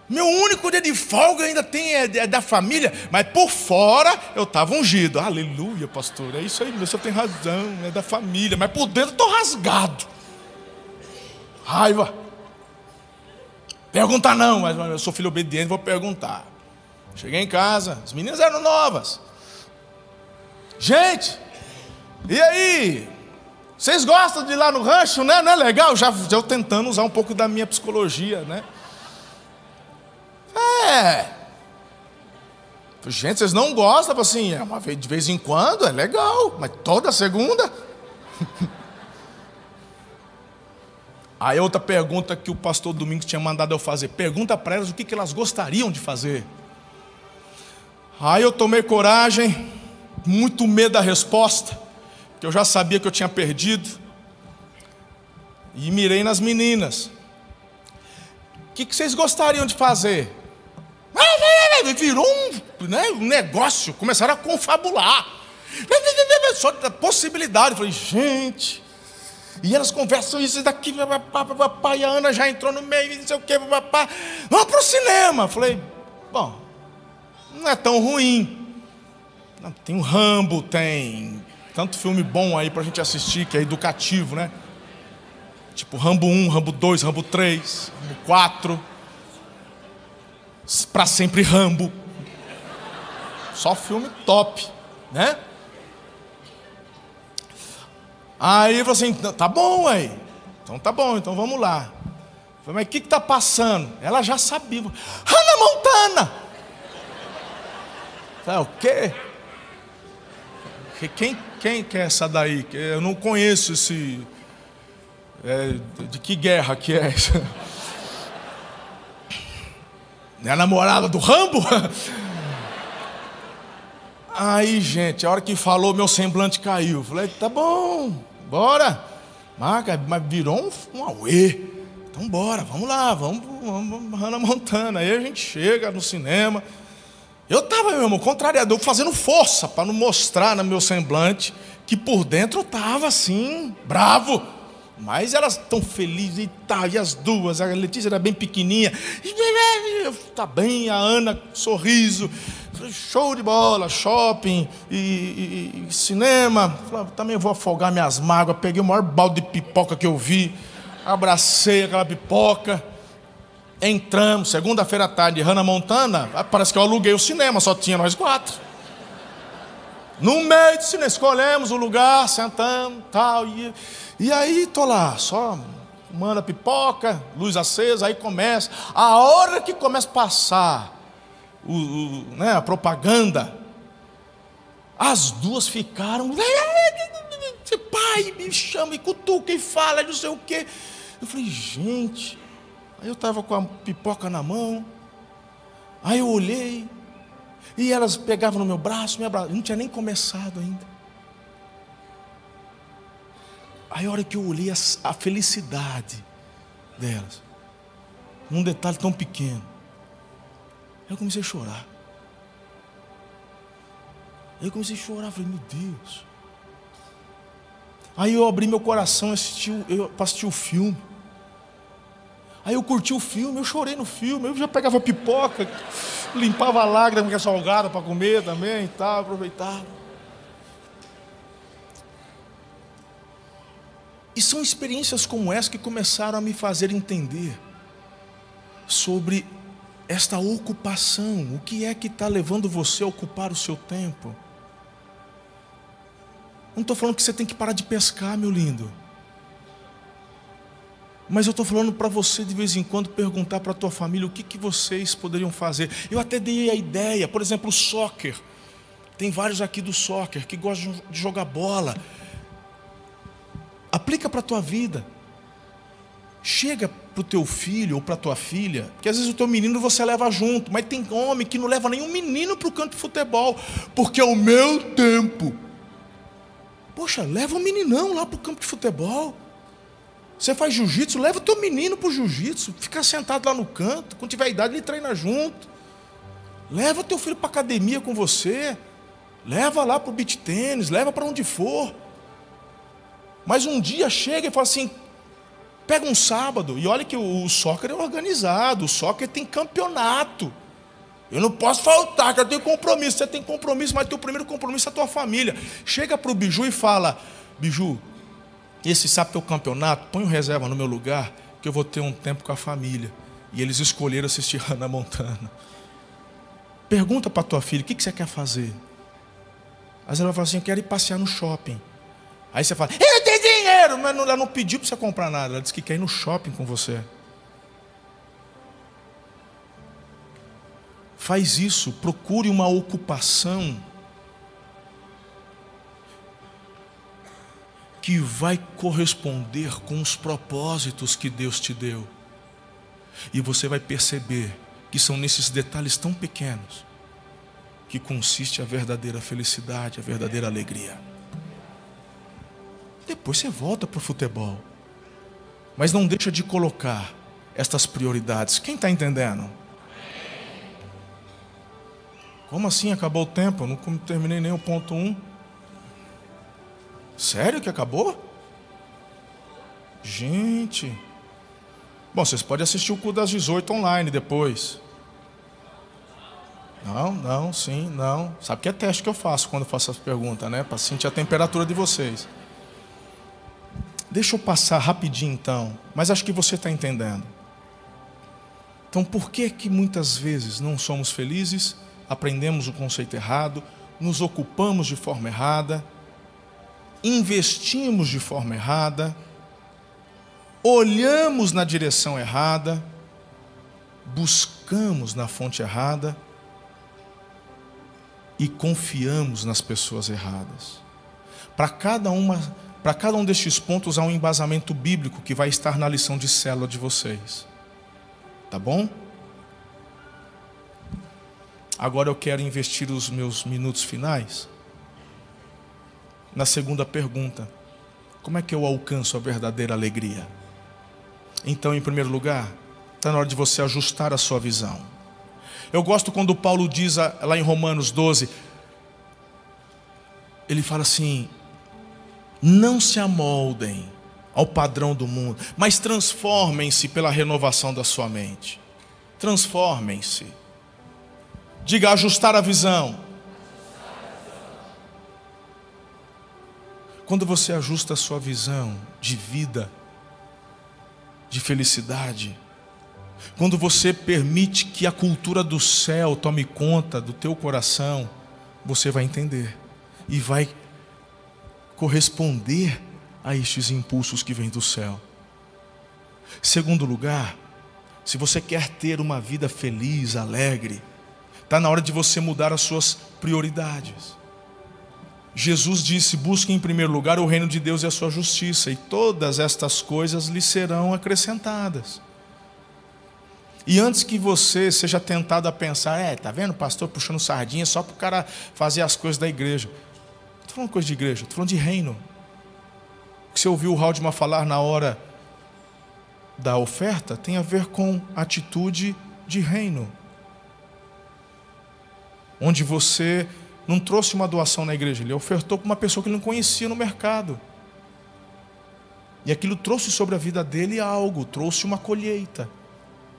Meu único dia de folga ainda tem é, é da família, mas por fora eu estava ungido. Aleluia, pastor. É isso aí, você tem razão, é da família, mas por dentro eu estou rasgado raiva. Perguntar não, mas eu sou filho obediente, vou perguntar. Cheguei em casa, as meninas eram novas. Gente, e aí? Vocês gostam de ir lá no rancho, né? Não é legal? Já, já tentando usar um pouco da minha psicologia, né? É. Gente, vocês não gostam, assim, é uma vez de vez em quando, é legal, mas toda segunda. Aí outra pergunta que o pastor Domingos tinha mandado eu fazer: pergunta para elas o que, que elas gostariam de fazer. Aí eu tomei coragem, muito medo da resposta, que eu já sabia que eu tinha perdido, e mirei nas meninas. O que, que vocês gostariam de fazer? Virou um, né, um negócio, começaram a confabular. Só da possibilidade. Eu falei, gente. E elas conversam isso daqui, papai, e a Ana já entrou no meio, não sei o que, papá. Vamos para o cinema. Falei, bom, não é tão ruim. Tem o Rambo, tem tanto filme bom aí para a gente assistir, que é educativo, né? Tipo Rambo 1, Rambo 2, Rambo 3, Rambo 4. Para sempre Rambo. Só filme top, né? Aí eu falei assim, tá bom aí. Então tá bom, então vamos lá. falei, mas o que está passando? Ela já sabia. Hannah Montana! falei, o quê? Quem, quem que é essa daí? Eu não conheço esse. É, de que guerra que é essa? É a namorada do Rambo? Aí, gente, a hora que falou, meu semblante caiu. Falei, tá bom, bora. Marca, mas virou um, um auê. Então bora, vamos lá, vamos, vamos Hannah Montana. Aí a gente chega no cinema. Eu estava, meu irmão, fazendo força para não mostrar no meu semblante que por dentro eu estava assim, bravo. Mas elas estão felizes e tal, e as duas, a Letícia era bem pequenininha, tá bem, a Ana, sorriso, show de bola, shopping e, e, e cinema. Também vou afogar minhas mágoas, peguei o maior balde de pipoca que eu vi, abracei aquela pipoca. Entramos, segunda-feira à tarde, Hannah Montana. Ah, parece que eu aluguei o cinema, só tinha nós quatro. No meio do cinema, escolhemos o lugar, sentamos, tal. E, e aí tô lá, só manda pipoca, luz acesa, aí começa. A hora que começa a passar o, o, né, a propaganda, as duas ficaram. Pai, me chama e cutuca e fala, não sei o quê. Eu falei, gente, Aí eu estava com a pipoca na mão. Aí eu olhei. E elas pegavam no meu braço, me abraçavam. Não tinha nem começado ainda. Aí a hora que eu olhei a, a felicidade delas. Num detalhe tão pequeno. Eu comecei a chorar. Eu comecei a chorar, falei, meu Deus. Aí eu abri meu coração assisti, eu assisti o filme. Aí eu curti o filme, eu chorei no filme, eu já pegava pipoca, limpava a lágrima que é salgada para comer também e tal, aproveitava. E são experiências como essa que começaram a me fazer entender sobre esta ocupação, o que é que está levando você a ocupar o seu tempo. Não estou falando que você tem que parar de pescar, meu lindo. Mas eu estou falando para você de vez em quando perguntar para a tua família o que, que vocês poderiam fazer. Eu até dei a ideia, por exemplo, o soccer. Tem vários aqui do soccer que gostam de jogar bola. Aplica para a tua vida. Chega para o teu filho ou para a tua filha, que às vezes o teu menino você leva junto, mas tem homem que não leva nenhum menino para o campo de futebol, porque é o meu tempo. Poxa, leva um meninão lá para o campo de futebol. Você faz jiu-jitsu, leva o teu menino para o jiu-jitsu, fica sentado lá no canto, quando tiver idade ele treina junto. Leva teu filho para academia com você, leva lá para o beach tênis, leva para onde for. Mas um dia chega e fala assim: pega um sábado, e olha que o, o soccer é organizado, o soccer tem campeonato. Eu não posso faltar, que eu tenho compromisso. Você tem compromisso, mas teu primeiro compromisso é a tua família. Chega para o Biju e fala: Biju, esse sabe teu campeonato, põe um reserva no meu lugar, que eu vou ter um tempo com a família. E eles escolheram assistir Hannah Montana. Pergunta para tua filha, o que, que você quer fazer? Vezes ela fala assim, eu quero ir passear no shopping. Aí você fala, eu tenho dinheiro, mas ela não pediu para você comprar nada. Ela disse que quer ir no shopping com você. Faz isso, procure uma ocupação que vai corresponder com os propósitos que Deus te deu. E você vai perceber que são nesses detalhes tão pequenos que consiste a verdadeira felicidade, a verdadeira alegria. Depois você volta para o futebol, mas não deixa de colocar estas prioridades. Quem está entendendo? Como assim? Acabou o tempo? Eu não terminei nem o ponto 1. Um. Sério que acabou? Gente. Bom, vocês podem assistir o culto das 18 online depois. Não, não, sim, não. Sabe que é teste que eu faço quando eu faço essa pergunta, né? Para sentir a temperatura de vocês. Deixa eu passar rapidinho então, mas acho que você está entendendo. Então, por que que muitas vezes não somos felizes? Aprendemos o conceito errado, nos ocupamos de forma errada, investimos de forma errada, olhamos na direção errada, buscamos na fonte errada e confiamos nas pessoas erradas. Para cada uma, para cada um destes pontos há um embasamento bíblico que vai estar na lição de célula de vocês. Tá bom? Agora eu quero investir os meus minutos finais na segunda pergunta: como é que eu alcanço a verdadeira alegria? Então, em primeiro lugar, está na hora de você ajustar a sua visão. Eu gosto quando Paulo diz lá em Romanos 12, ele fala assim: não se amoldem ao padrão do mundo, mas transformem-se pela renovação da sua mente. Transformem-se. Diga ajustar a visão. Quando você ajusta a sua visão de vida, de felicidade, quando você permite que a cultura do céu tome conta do teu coração, você vai entender e vai corresponder a estes impulsos que vêm do céu. Segundo lugar, se você quer ter uma vida feliz, alegre, está na hora de você mudar as suas prioridades. Jesus disse: busque em primeiro lugar o reino de Deus e a sua justiça, e todas estas coisas lhe serão acrescentadas. E antes que você seja tentado a pensar, é, tá vendo, pastor puxando sardinha só para o cara fazer as coisas da igreja. Estou falando coisa de igreja, estou falando de reino. O que você ouviu o Haldman falar na hora da oferta tem a ver com atitude de reino. Onde você não trouxe uma doação na igreja, ele ofertou para uma pessoa que ele não conhecia no mercado. E aquilo trouxe sobre a vida dele algo, trouxe uma colheita.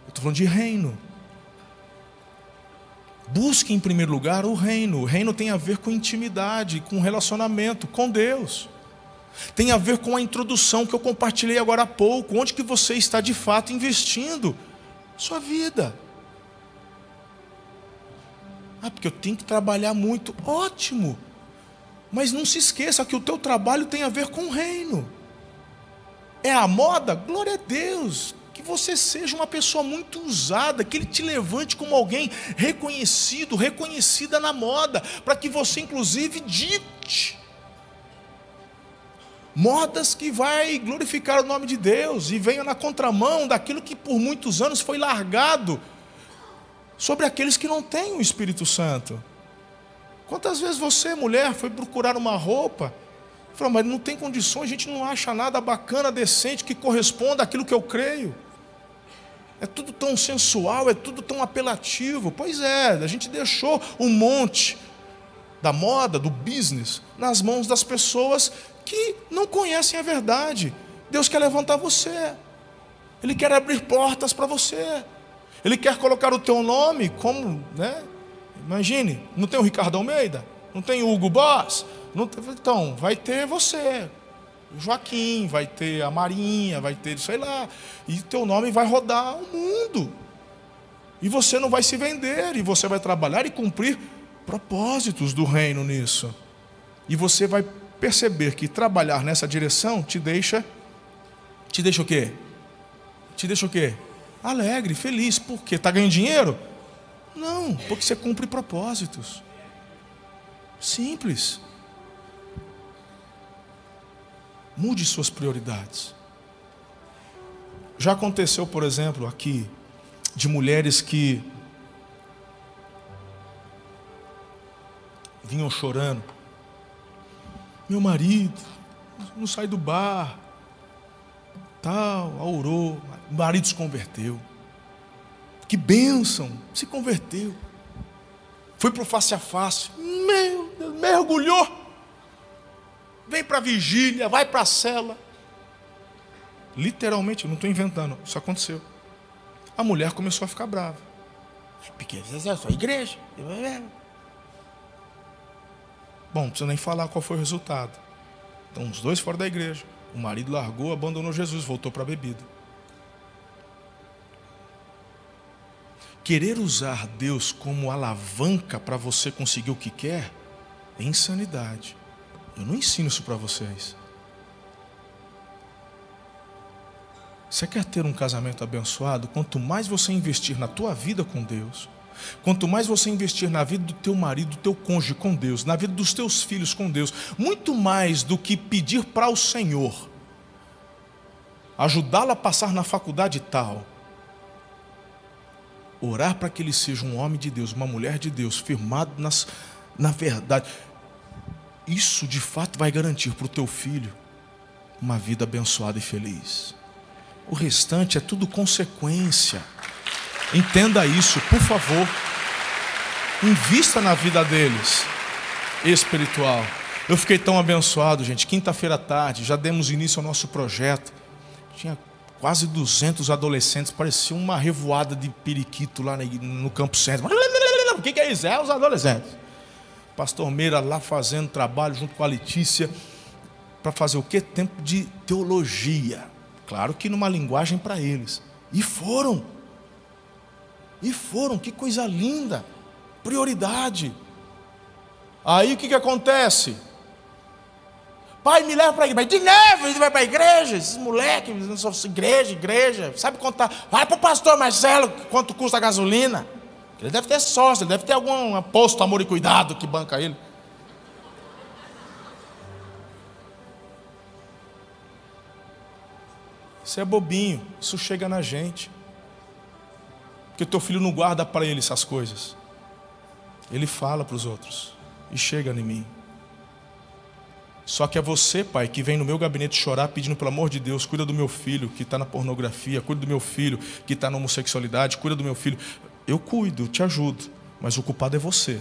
Eu estou falando de reino. Busque em primeiro lugar o reino. O reino tem a ver com intimidade, com relacionamento com Deus. Tem a ver com a introdução que eu compartilhei agora há pouco. Onde que você está de fato investindo sua vida? Ah, porque eu tenho que trabalhar muito. Ótimo. Mas não se esqueça que o teu trabalho tem a ver com o reino. É a moda? Glória a Deus. Que você seja uma pessoa muito usada, que ele te levante como alguém reconhecido, reconhecida na moda, para que você inclusive dite modas que vai glorificar o nome de Deus e venha na contramão daquilo que por muitos anos foi largado sobre aqueles que não têm o Espírito Santo. Quantas vezes você, mulher, foi procurar uma roupa, falou, mas não tem condições, a gente não acha nada bacana, decente, que corresponda àquilo que eu creio. É tudo tão sensual, é tudo tão apelativo. Pois é, a gente deixou um monte da moda, do business, nas mãos das pessoas que não conhecem a verdade. Deus quer levantar você, Ele quer abrir portas para você. Ele quer colocar o teu nome como, né? Imagine, não tem o Ricardo Almeida, não tem o Hugo Boss, não tem, então vai ter você, Joaquim, vai ter a Marinha, vai ter, sei lá, e teu nome vai rodar o mundo. E você não vai se vender, e você vai trabalhar e cumprir propósitos do reino nisso. E você vai perceber que trabalhar nessa direção te deixa te deixa o quê? Te deixa o quê? alegre, feliz. Por quê? Está ganhando dinheiro? Não, porque você cumpre propósitos. Simples. Mude suas prioridades. Já aconteceu, por exemplo, aqui, de mulheres que vinham chorando. Meu marido não sai do bar, tal, orou, o marido se converteu. Que bênção, se converteu. Foi para o face a face, meu Deus, mergulhou. Vem para a vigília, vai para a cela. Literalmente, não estou inventando, isso aconteceu. A mulher começou a ficar brava. Porque é só igreja. Bom, não precisa nem falar qual foi o resultado. Então, os dois fora da igreja. O marido largou, abandonou Jesus, voltou para a bebida. Querer usar Deus como alavanca para você conseguir o que quer é insanidade. Eu não ensino isso para vocês. Você quer ter um casamento abençoado? Quanto mais você investir na tua vida com Deus, Quanto mais você investir na vida do teu marido, do teu cônjuge com Deus, na vida dos teus filhos com Deus, muito mais do que pedir para o Senhor ajudá-lo a passar na faculdade tal, orar para que ele seja um homem de Deus, uma mulher de Deus, firmado nas, na verdade. Isso de fato vai garantir para o teu filho uma vida abençoada e feliz. O restante é tudo consequência. Entenda isso, por favor. Invista na vida deles, espiritual. Eu fiquei tão abençoado, gente. Quinta-feira à tarde, já demos início ao nosso projeto. Tinha quase 200 adolescentes, parecia uma revoada de periquito lá no campo centro. O que é isso? É os adolescentes. Pastor Meira lá fazendo trabalho junto com a Letícia para fazer o que? Tempo de teologia. Claro que numa linguagem para eles. E foram. E foram, que coisa linda. Prioridade. Aí o que, que acontece? Pai, me leva para a igreja. De novo, ele vai para a igreja. Esses moleques, igreja, igreja. Sabe contar? Vai para o pastor Marcelo, quanto custa a gasolina. Ele deve ter sócio, ele deve ter algum posto amor e cuidado que banca ele. Isso é bobinho, isso chega na gente. Porque teu filho não guarda para ele essas coisas. Ele fala para os outros e chega em mim. Só que é você, pai, que vem no meu gabinete chorar pedindo pelo amor de Deus, cuida do meu filho que está na pornografia, cuida do meu filho que está na homossexualidade, cuida do meu filho. Eu cuido, te ajudo, mas o culpado é você.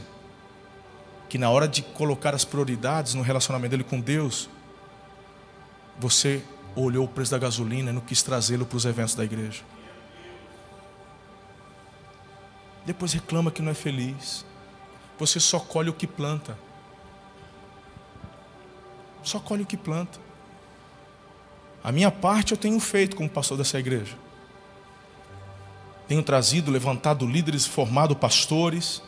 Que na hora de colocar as prioridades no relacionamento dele com Deus, você olhou o preço da gasolina e não quis trazê-lo para os eventos da igreja. Depois reclama que não é feliz. Você só colhe o que planta. Só colhe o que planta. A minha parte eu tenho feito como pastor dessa igreja. Tenho trazido, levantado líderes, formado pastores.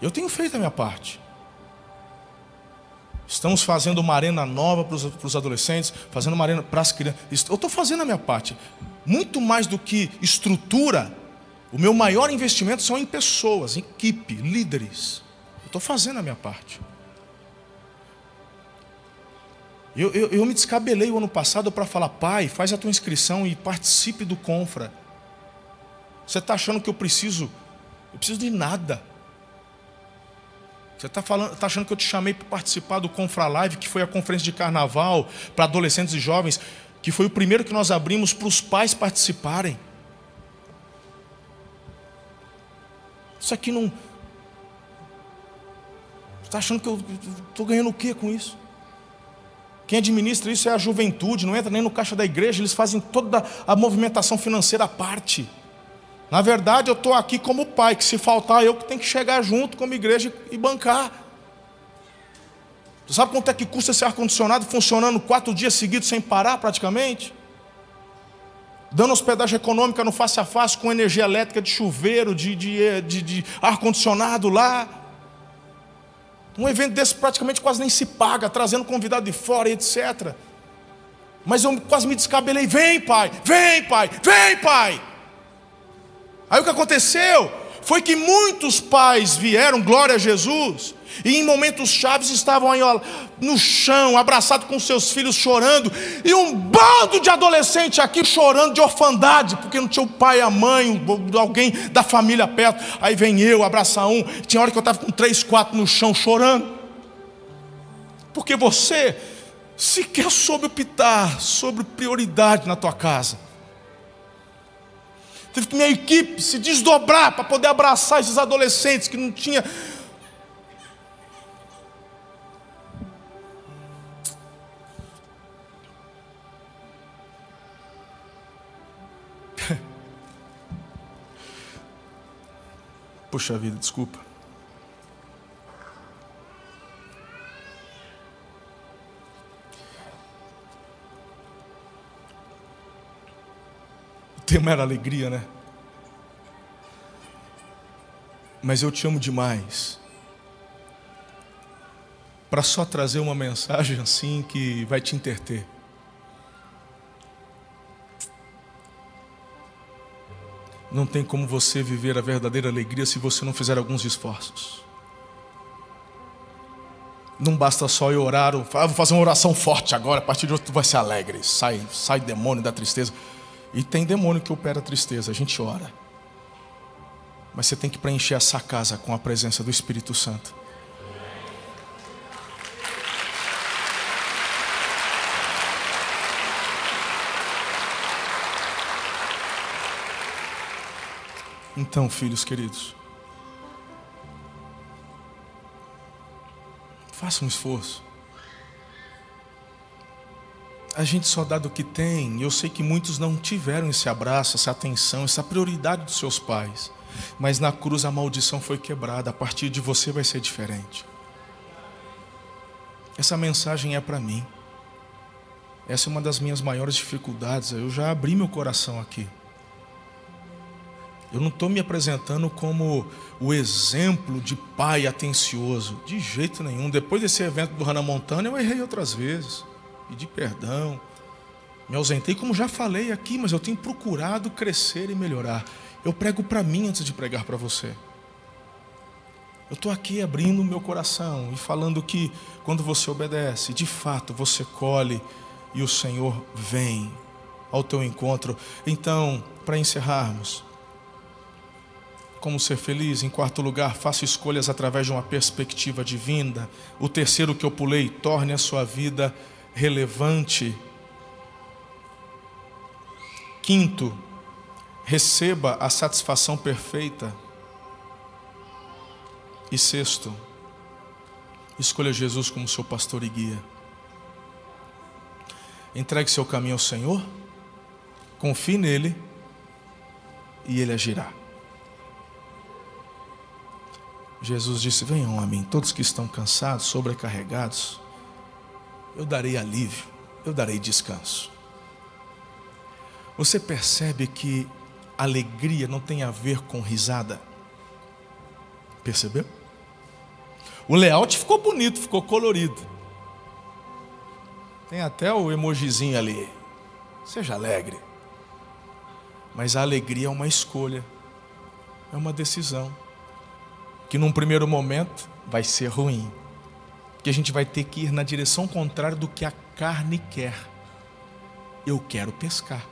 Eu tenho feito a minha parte. Estamos fazendo uma arena nova para os, adolescentes, fazendo uma arena para as crianças. Eu estou fazendo a minha parte. Muito mais do que estrutura, o meu maior investimento são em pessoas, em equipe, líderes. Eu estou fazendo a minha parte. Eu, eu, eu me descabelei o ano passado para falar, pai, faz a tua inscrição e participe do Confra. Você está achando que eu preciso? Eu preciso de nada. Você está tá achando que eu te chamei para participar do Confra Live, que foi a conferência de carnaval para adolescentes e jovens, que foi o primeiro que nós abrimos para os pais participarem. Isso aqui não. Você está achando que eu estou ganhando o que com isso? Quem administra isso é a juventude, não entra nem no caixa da igreja, eles fazem toda a movimentação financeira à parte. Na verdade, eu estou aqui como pai, que se faltar eu que tenho que chegar junto como igreja e bancar. Você sabe quanto é que custa esse ar-condicionado funcionando quatro dias seguidos sem parar praticamente? Dando hospedagem econômica no face a face com energia elétrica de chuveiro, de, de, de, de ar-condicionado lá. Um evento desse praticamente quase nem se paga, trazendo convidado de fora e etc. Mas eu quase me descabelei: vem, pai, vem, pai, vem, pai. Aí o que aconteceu foi que muitos pais vieram, glória a Jesus, e em momentos chaves estavam aí ó, no chão, abraçados com seus filhos chorando, e um bando de adolescente aqui chorando de orfandade, porque não tinha o pai, a mãe, alguém da família perto. Aí vem eu abraçar um. Tinha hora que eu estava com três, quatro no chão chorando. Porque você sequer soube optar sobre prioridade na tua casa. Teve que minha equipe se desdobrar para poder abraçar esses adolescentes que não tinha Puxa vida, desculpa. Tema era alegria, né? Mas eu te amo demais. Para só trazer uma mensagem assim que vai te interter. Não tem como você viver a verdadeira alegria se você não fizer alguns esforços. Não basta só eu orar, ah, vou fazer uma oração forte agora, a partir de hoje tu vai ser alegre. Sai, sai demônio da tristeza. E tem demônio que opera a tristeza, a gente ora. Mas você tem que preencher essa casa com a presença do Espírito Santo. Então, filhos queridos, faça um esforço. A gente só dá do que tem. Eu sei que muitos não tiveram esse abraço, essa atenção, essa prioridade dos seus pais. Mas na cruz a maldição foi quebrada. A partir de você vai ser diferente. Essa mensagem é para mim. Essa é uma das minhas maiores dificuldades. Eu já abri meu coração aqui. Eu não estou me apresentando como o exemplo de pai atencioso, de jeito nenhum. Depois desse evento do Hannah Montana, eu errei outras vezes, pedi perdão, me ausentei, como já falei aqui, mas eu tenho procurado crescer e melhorar. Eu prego para mim antes de pregar para você. Eu estou aqui abrindo o meu coração e falando que quando você obedece, de fato você colhe e o Senhor vem ao teu encontro. Então, para encerrarmos, como ser feliz. Em quarto lugar, faça escolhas através de uma perspectiva divina. O terceiro que eu pulei, torne a sua vida relevante. Quinto, receba a satisfação perfeita. E sexto, escolha Jesus como seu pastor e guia. Entregue seu caminho ao Senhor, confie nele e ele agirá. Jesus disse: Venham a mim, todos que estão cansados, sobrecarregados, eu darei alívio, eu darei descanso. Você percebe que alegria não tem a ver com risada? Percebeu? O layout ficou bonito, ficou colorido. Tem até o emojizinho ali. Seja alegre. Mas a alegria é uma escolha, é uma decisão que num primeiro momento vai ser ruim, que a gente vai ter que ir na direção contrária do que a carne quer. Eu quero pescar,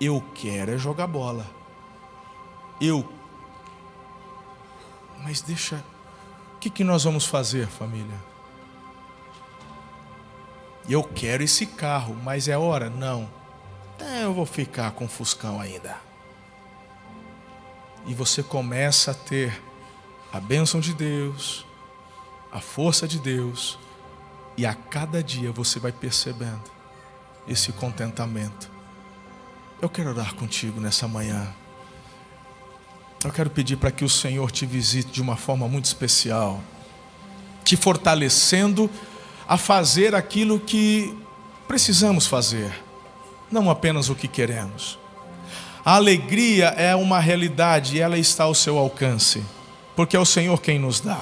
eu quero é jogar bola, eu. Mas deixa, o que, que nós vamos fazer, família? Eu quero esse carro, mas é hora? Não. É, eu vou ficar com o Fuscão ainda. E você começa a ter a bênção de Deus, a força de Deus, e a cada dia você vai percebendo esse contentamento. Eu quero orar contigo nessa manhã. Eu quero pedir para que o Senhor te visite de uma forma muito especial, te fortalecendo a fazer aquilo que precisamos fazer, não apenas o que queremos. A alegria é uma realidade e ela está ao seu alcance porque é o Senhor quem nos dá.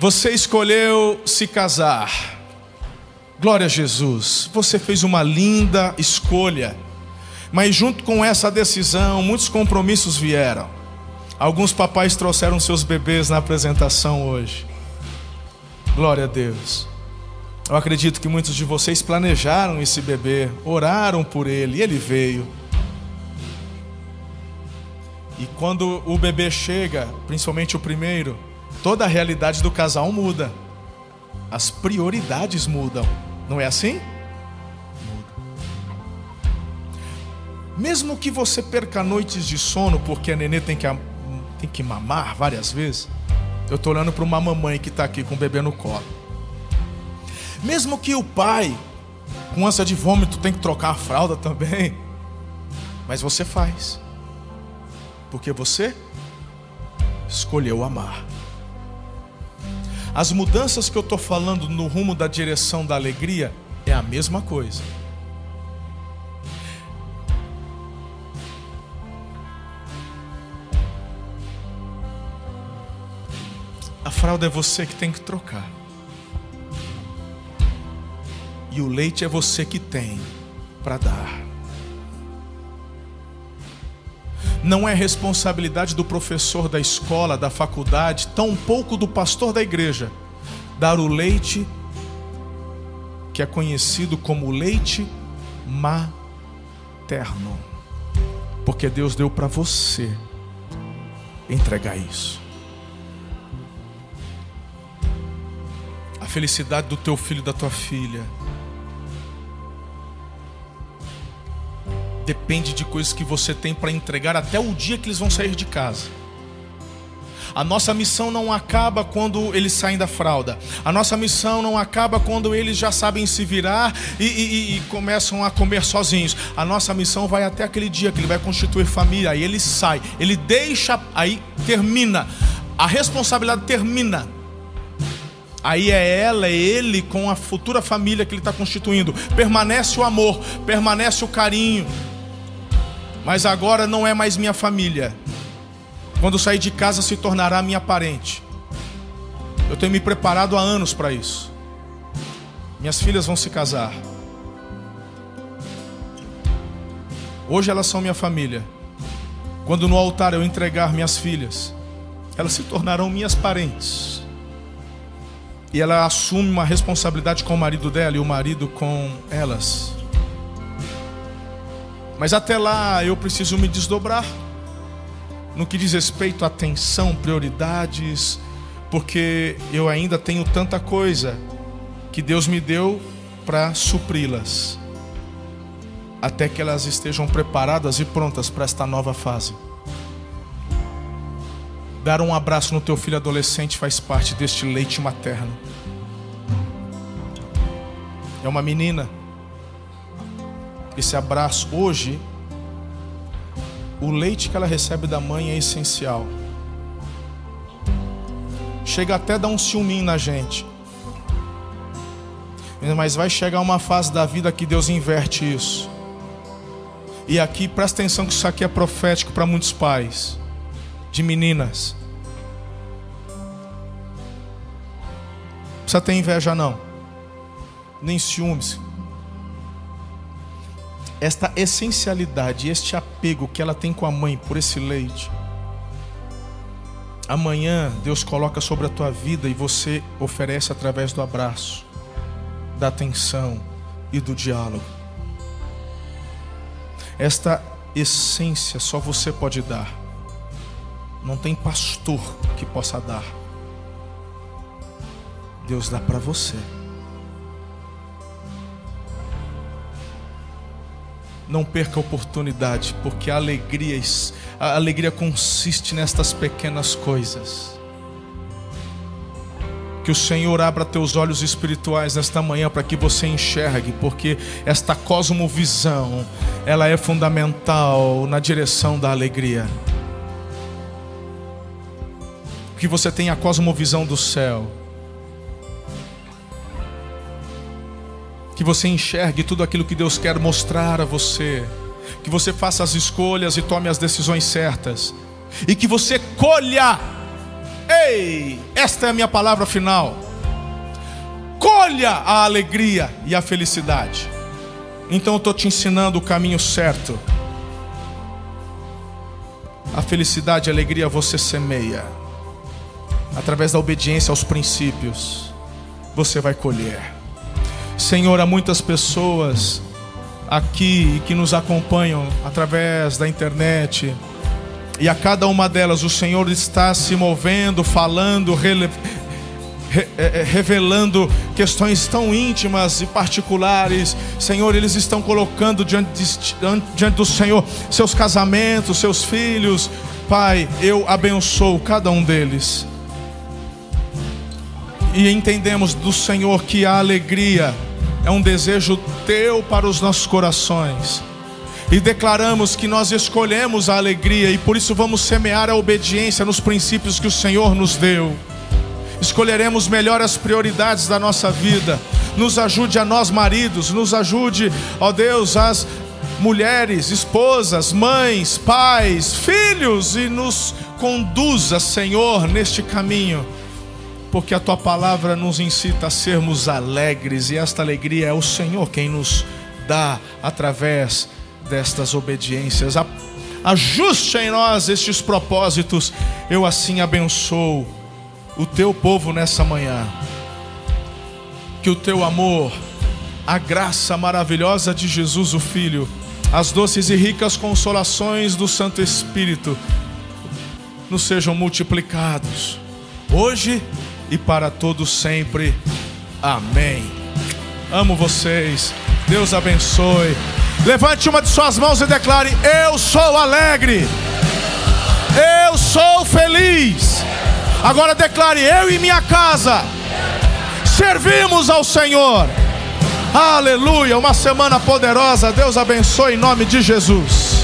Você escolheu se casar. Glória a Jesus. Você fez uma linda escolha. Mas junto com essa decisão, muitos compromissos vieram. Alguns papais trouxeram seus bebês na apresentação hoje. Glória a Deus. Eu acredito que muitos de vocês planejaram esse bebê, oraram por ele, e ele veio. E quando o bebê chega, principalmente o primeiro, toda a realidade do casal muda. as prioridades mudam. Não é assim? Muda. Mesmo que você perca noites de sono porque a nenê tem que, tem que mamar várias vezes. Eu estou olhando para uma mamãe que está aqui com o bebê no colo. Mesmo que o pai, com ânsia de vômito, tem que trocar a fralda também. Mas você faz. Porque você escolheu amar. As mudanças que eu estou falando no rumo da direção da alegria é a mesma coisa. A fralda é você que tem que trocar. E o leite é você que tem para dar. Não é responsabilidade do professor da escola, da faculdade, tampouco do pastor da igreja, dar o leite que é conhecido como leite materno. Porque Deus deu para você entregar isso. felicidade do teu filho da tua filha depende de coisas que você tem para entregar até o dia que eles vão sair de casa. A nossa missão não acaba quando eles saem da fralda. A nossa missão não acaba quando eles já sabem se virar e, e, e, começam a comer sozinhos. A nossa missão vai até aquele dia que ele vai constituir família. Aí ele sai, ele deixa, aí termina. A responsabilidade termina. Aí é ela, é ele com a futura família que ele está constituindo. Permanece o amor, permanece o carinho. Mas agora não é mais minha família. Quando sair de casa se tornará minha parente. Eu tenho me preparado há anos para isso. Minhas filhas vão se casar. Hoje elas são minha família. Quando no altar eu entregar minhas filhas, elas se tornarão minhas parentes e ela assume uma responsabilidade com o marido dela e o marido com elas. Mas até lá eu preciso me desdobrar no que diz respeito à atenção, prioridades, porque eu ainda tenho tanta coisa que Deus me deu para supri-las, até que elas estejam preparadas e prontas para esta nova fase. Dar um abraço no teu filho adolescente faz parte deste leite materno. É uma menina. Esse abraço hoje, o leite que ela recebe da mãe é essencial. Chega até a dar um ciúminho na gente. Mas vai chegar uma fase da vida que Deus inverte isso. E aqui, presta atenção que isso aqui é profético para muitos pais de meninas. precisa ter inveja, não, nem ciúmes. Esta essencialidade, este apego que ela tem com a mãe por esse leite, amanhã Deus coloca sobre a tua vida e você oferece através do abraço, da atenção e do diálogo. Esta essência só você pode dar. Não tem pastor que possa dar. Deus dá para você. Não perca a oportunidade, porque a alegria, a alegria consiste nestas pequenas coisas. Que o Senhor abra teus olhos espirituais nesta manhã para que você enxergue, porque esta cosmovisão, ela é fundamental na direção da alegria. Que você tenha a cosmovisão do céu que você enxergue tudo aquilo que Deus quer mostrar a você, que você faça as escolhas e tome as decisões certas, e que você colha, ei, esta é a minha palavra final, colha a alegria e a felicidade. Então eu estou te ensinando o caminho certo. A felicidade e a alegria você semeia, através da obediência aos princípios, você vai colher. Senhor, há muitas pessoas aqui que nos acompanham através da internet. E a cada uma delas o Senhor está se movendo, falando, é, é, revelando questões tão íntimas e particulares. Senhor, eles estão colocando diante, diante do Senhor seus casamentos, seus filhos. Pai, eu abençoo cada um deles. E entendemos do Senhor que a alegria é um desejo teu para os nossos corações. E declaramos que nós escolhemos a alegria e por isso vamos semear a obediência nos princípios que o Senhor nos deu escolheremos melhor as prioridades da nossa vida. Nos ajude a nós, maridos, nos ajude, ó Deus, as mulheres, esposas, mães, pais, filhos e nos conduza, Senhor, neste caminho. Porque a tua palavra nos incita a sermos alegres e esta alegria é o Senhor quem nos dá através destas obediências. Ajuste em nós estes propósitos. Eu assim abençoo o teu povo nessa manhã. Que o teu amor, a graça maravilhosa de Jesus, o Filho, as doces e ricas consolações do Santo Espírito nos sejam multiplicados, hoje e para todos sempre. Amém. Amo vocês. Deus abençoe. Levante uma de suas mãos e declare: Eu sou alegre. Eu sou feliz. Agora declare: Eu e minha casa servimos ao Senhor. Aleluia. Uma semana poderosa. Deus abençoe em nome de Jesus.